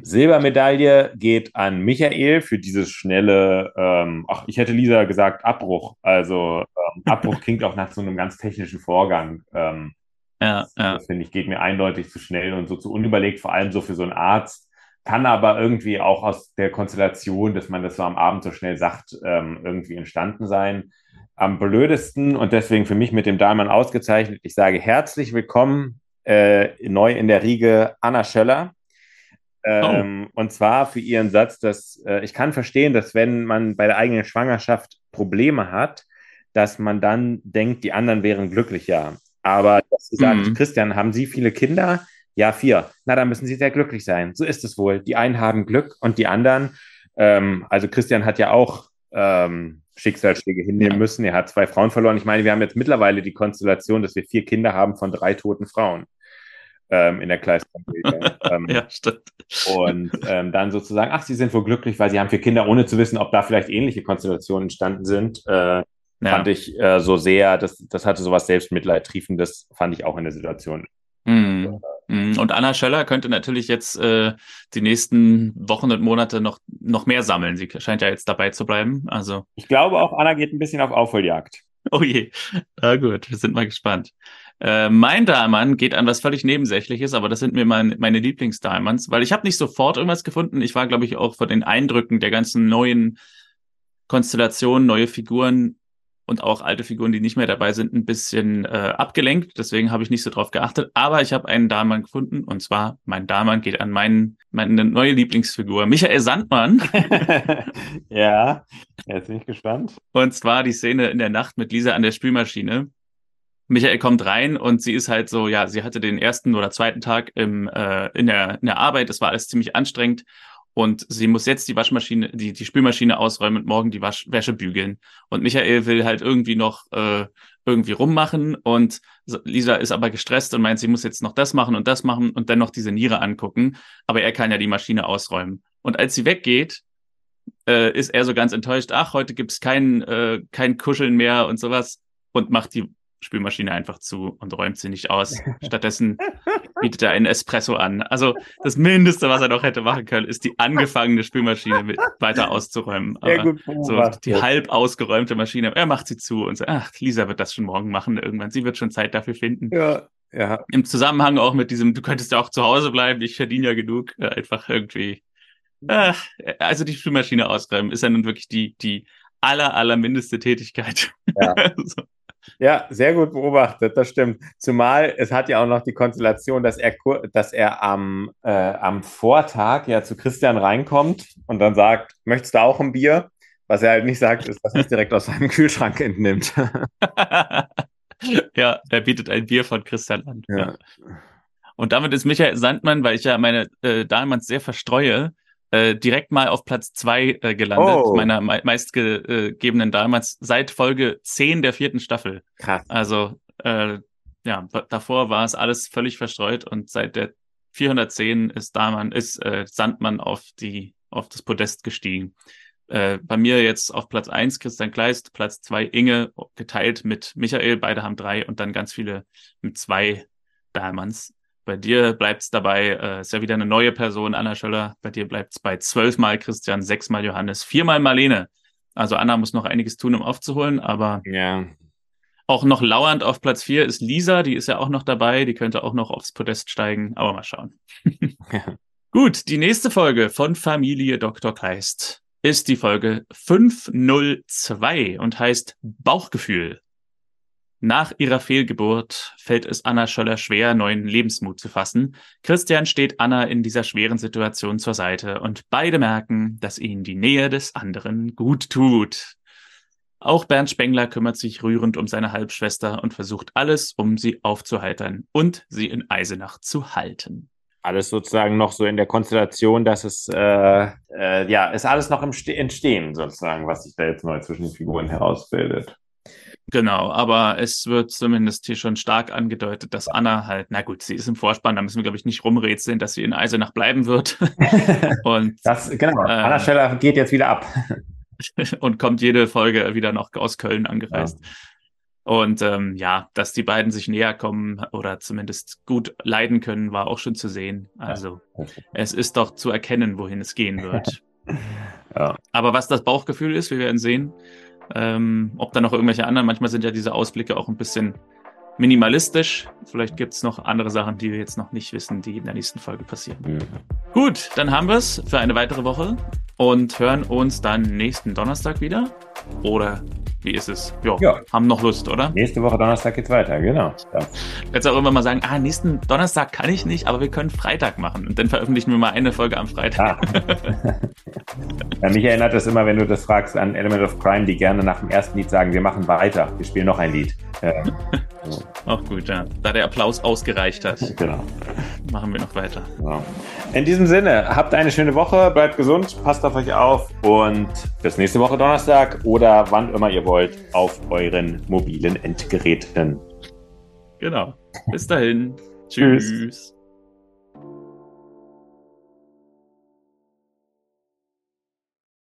Silbermedaille geht an Michael für dieses schnelle, ähm, ach, ich hätte Lisa gesagt, Abbruch. Also ähm, Abbruch klingt auch nach so einem ganz technischen Vorgang. Ähm, ja, ja. Das finde ich, geht mir eindeutig zu schnell und so zu unüberlegt, vor allem so für so einen Arzt. Kann aber irgendwie auch aus der Konstellation, dass man das so am Abend so schnell sagt, ähm, irgendwie entstanden sein. Am blödesten und deswegen für mich mit dem Dahlmann ausgezeichnet. Ich sage herzlich willkommen äh, neu in der Riege Anna Schöller. Ähm, oh. Und zwar für ihren Satz, dass äh, ich kann verstehen, dass wenn man bei der eigenen Schwangerschaft Probleme hat, dass man dann denkt, die anderen wären glücklicher. Aber dass sie sagt, mhm. Christian, haben Sie viele Kinder? Ja, vier. Na, dann müssen Sie sehr glücklich sein. So ist es wohl. Die einen haben Glück und die anderen, ähm, also Christian hat ja auch ähm, Schicksalsschläge hinnehmen ja. müssen. Er hat zwei Frauen verloren. Ich meine, wir haben jetzt mittlerweile die Konstellation, dass wir vier Kinder haben von drei toten Frauen ähm, in der Kleistfamilie. ähm, ja, stimmt. Und ähm, dann sozusagen, ach, sie sind wohl glücklich, weil sie haben vier Kinder, ohne zu wissen, ob da vielleicht ähnliche Konstellationen entstanden sind. Äh, ja. fand ich äh, so sehr, das, das hatte sowas Selbstmitleidtriefendes, fand ich auch in der Situation. Mhm. Und Anna Schöller könnte natürlich jetzt äh, die nächsten Wochen und Monate noch, noch mehr sammeln. Sie scheint ja jetzt dabei zu bleiben. Also. Ich glaube auch, Anna geht ein bisschen auf Aufholjagd. Oh je. Na gut, wir sind mal gespannt. Äh, mein Dahlmann geht an was völlig Nebensächliches, aber das sind mir mein, meine Lieblings-Dahlmanns, weil ich habe nicht sofort irgendwas gefunden. Ich war, glaube ich, auch von den Eindrücken der ganzen neuen Konstellationen, neue Figuren und auch alte Figuren, die nicht mehr dabei sind, ein bisschen äh, abgelenkt. Deswegen habe ich nicht so drauf geachtet. Aber ich habe einen Dahlmann gefunden und zwar mein Dahlmann geht an meinen, meine neue Lieblingsfigur, Michael Sandmann. ja, jetzt bin ich gespannt. Und zwar die Szene in der Nacht mit Lisa an der Spülmaschine. Michael kommt rein und sie ist halt so, ja, sie hatte den ersten oder zweiten Tag im, äh, in, der, in der Arbeit. Es war alles ziemlich anstrengend und sie muss jetzt die Waschmaschine, die, die Spülmaschine ausräumen und morgen die Wasch Wäsche bügeln. Und Michael will halt irgendwie noch äh, irgendwie rummachen und Lisa ist aber gestresst und meint, sie muss jetzt noch das machen und das machen und dann noch diese Niere angucken. Aber er kann ja die Maschine ausräumen. Und als sie weggeht, äh, ist er so ganz enttäuscht, ach, heute gibt's kein, äh, kein Kuscheln mehr und sowas und macht die Spülmaschine einfach zu und räumt sie nicht aus. Stattdessen bietet er einen Espresso an. Also das Mindeste, was er noch hätte machen können, ist die angefangene Spülmaschine mit weiter auszuräumen. Aber so die halb ausgeräumte Maschine, er macht sie zu und sagt, ach, Lisa wird das schon morgen machen irgendwann. Sie wird schon Zeit dafür finden. Ja, ja. Im Zusammenhang auch mit diesem, du könntest ja auch zu Hause bleiben, ich verdiene ja genug, äh, einfach irgendwie. Ach, also die Spülmaschine ausräumen ist ja nun wirklich die, die aller, aller mindeste Tätigkeit. Ja. so. Ja, sehr gut beobachtet, das stimmt. Zumal es hat ja auch noch die Konstellation, dass er, dass er am, äh, am Vortag ja zu Christian reinkommt und dann sagt, möchtest du auch ein Bier? Was er halt nicht sagt, ist, dass er es direkt aus seinem Kühlschrank entnimmt. ja, er bietet ein Bier von Christian an. Ja. ja. Und damit ist Michael Sandmann, weil ich ja meine äh, Dahlmanns sehr verstreue, äh, direkt mal auf Platz zwei äh, gelandet, oh. meiner me meistgegebenen damals, seit Folge 10 der vierten Staffel. Krass. Also, äh, ja, davor war es alles völlig verstreut und seit der 410 ist Dahlmann, ist äh, Sandmann auf die, auf das Podest gestiegen. Äh, bei mir jetzt auf Platz eins Christian Kleist, Platz zwei Inge, geteilt mit Michael, beide haben drei und dann ganz viele mit zwei Dahlmanns. Bei dir bleibt es dabei, äh, ist ja wieder eine neue Person, Anna Schöller. Bei dir bleibt es bei zwölfmal Christian, sechsmal Johannes, viermal Marlene. Also Anna muss noch einiges tun, um aufzuholen, aber ja. auch noch lauernd auf Platz vier ist Lisa, die ist ja auch noch dabei, die könnte auch noch aufs Podest steigen, aber mal schauen. ja. Gut, die nächste Folge von Familie Dr. Kleist ist die Folge 502 und heißt Bauchgefühl. Nach ihrer Fehlgeburt fällt es Anna Schöller schwer, neuen Lebensmut zu fassen. Christian steht Anna in dieser schweren Situation zur Seite und beide merken, dass ihnen die Nähe des anderen gut tut. Auch Bernd Spengler kümmert sich rührend um seine Halbschwester und versucht alles, um sie aufzuheitern und sie in Eisenach zu halten. alles sozusagen noch so in der Konstellation, dass es, äh, äh, ja, ist alles noch im Ste Entstehen sozusagen, was sich da jetzt neu zwischen den Figuren herausbildet. Genau, aber es wird zumindest hier schon stark angedeutet, dass Anna halt, na gut, sie ist im Vorspann, da müssen wir, glaube ich, nicht rumrätseln, dass sie in Eisenach bleiben wird. und das, genau, äh, Anna Scheller geht jetzt wieder ab. und kommt jede Folge wieder noch aus Köln angereist. Ja. Und ähm, ja, dass die beiden sich näher kommen oder zumindest gut leiden können, war auch schon zu sehen. Also ja. es ist doch zu erkennen, wohin es gehen wird. ja. Aber was das Bauchgefühl ist, wir werden sehen. Ähm, ob da noch irgendwelche anderen, manchmal sind ja diese Ausblicke auch ein bisschen minimalistisch. Vielleicht gibt es noch andere Sachen, die wir jetzt noch nicht wissen, die in der nächsten Folge passieren. Mhm. Gut, dann haben wir es für eine weitere Woche und hören uns dann nächsten Donnerstag wieder. Oder wie ist es? Jo, ja. Haben noch Lust, oder? Nächste Woche Donnerstag geht's weiter, genau. Ja. Jetzt auch immer mal sagen, ah, nächsten Donnerstag kann ich nicht, aber wir können Freitag machen. Und dann veröffentlichen wir mal eine Folge am Freitag. Ah. ja, mich erinnert das immer, wenn du das fragst, an Element of Crime, die gerne nach dem ersten Lied sagen, wir machen weiter, wir spielen noch ein Lied. Ähm, so. Auch gut, ja. Da der Applaus ausgereicht hat. Genau. Machen wir noch weiter. Genau. In diesem Sinne, habt eine schöne Woche, bleibt gesund, passt auf euch auf und bis nächste Woche Donnerstag oder wann immer ihr wollt auf euren mobilen Endgeräten. Genau. Bis dahin. Tschüss.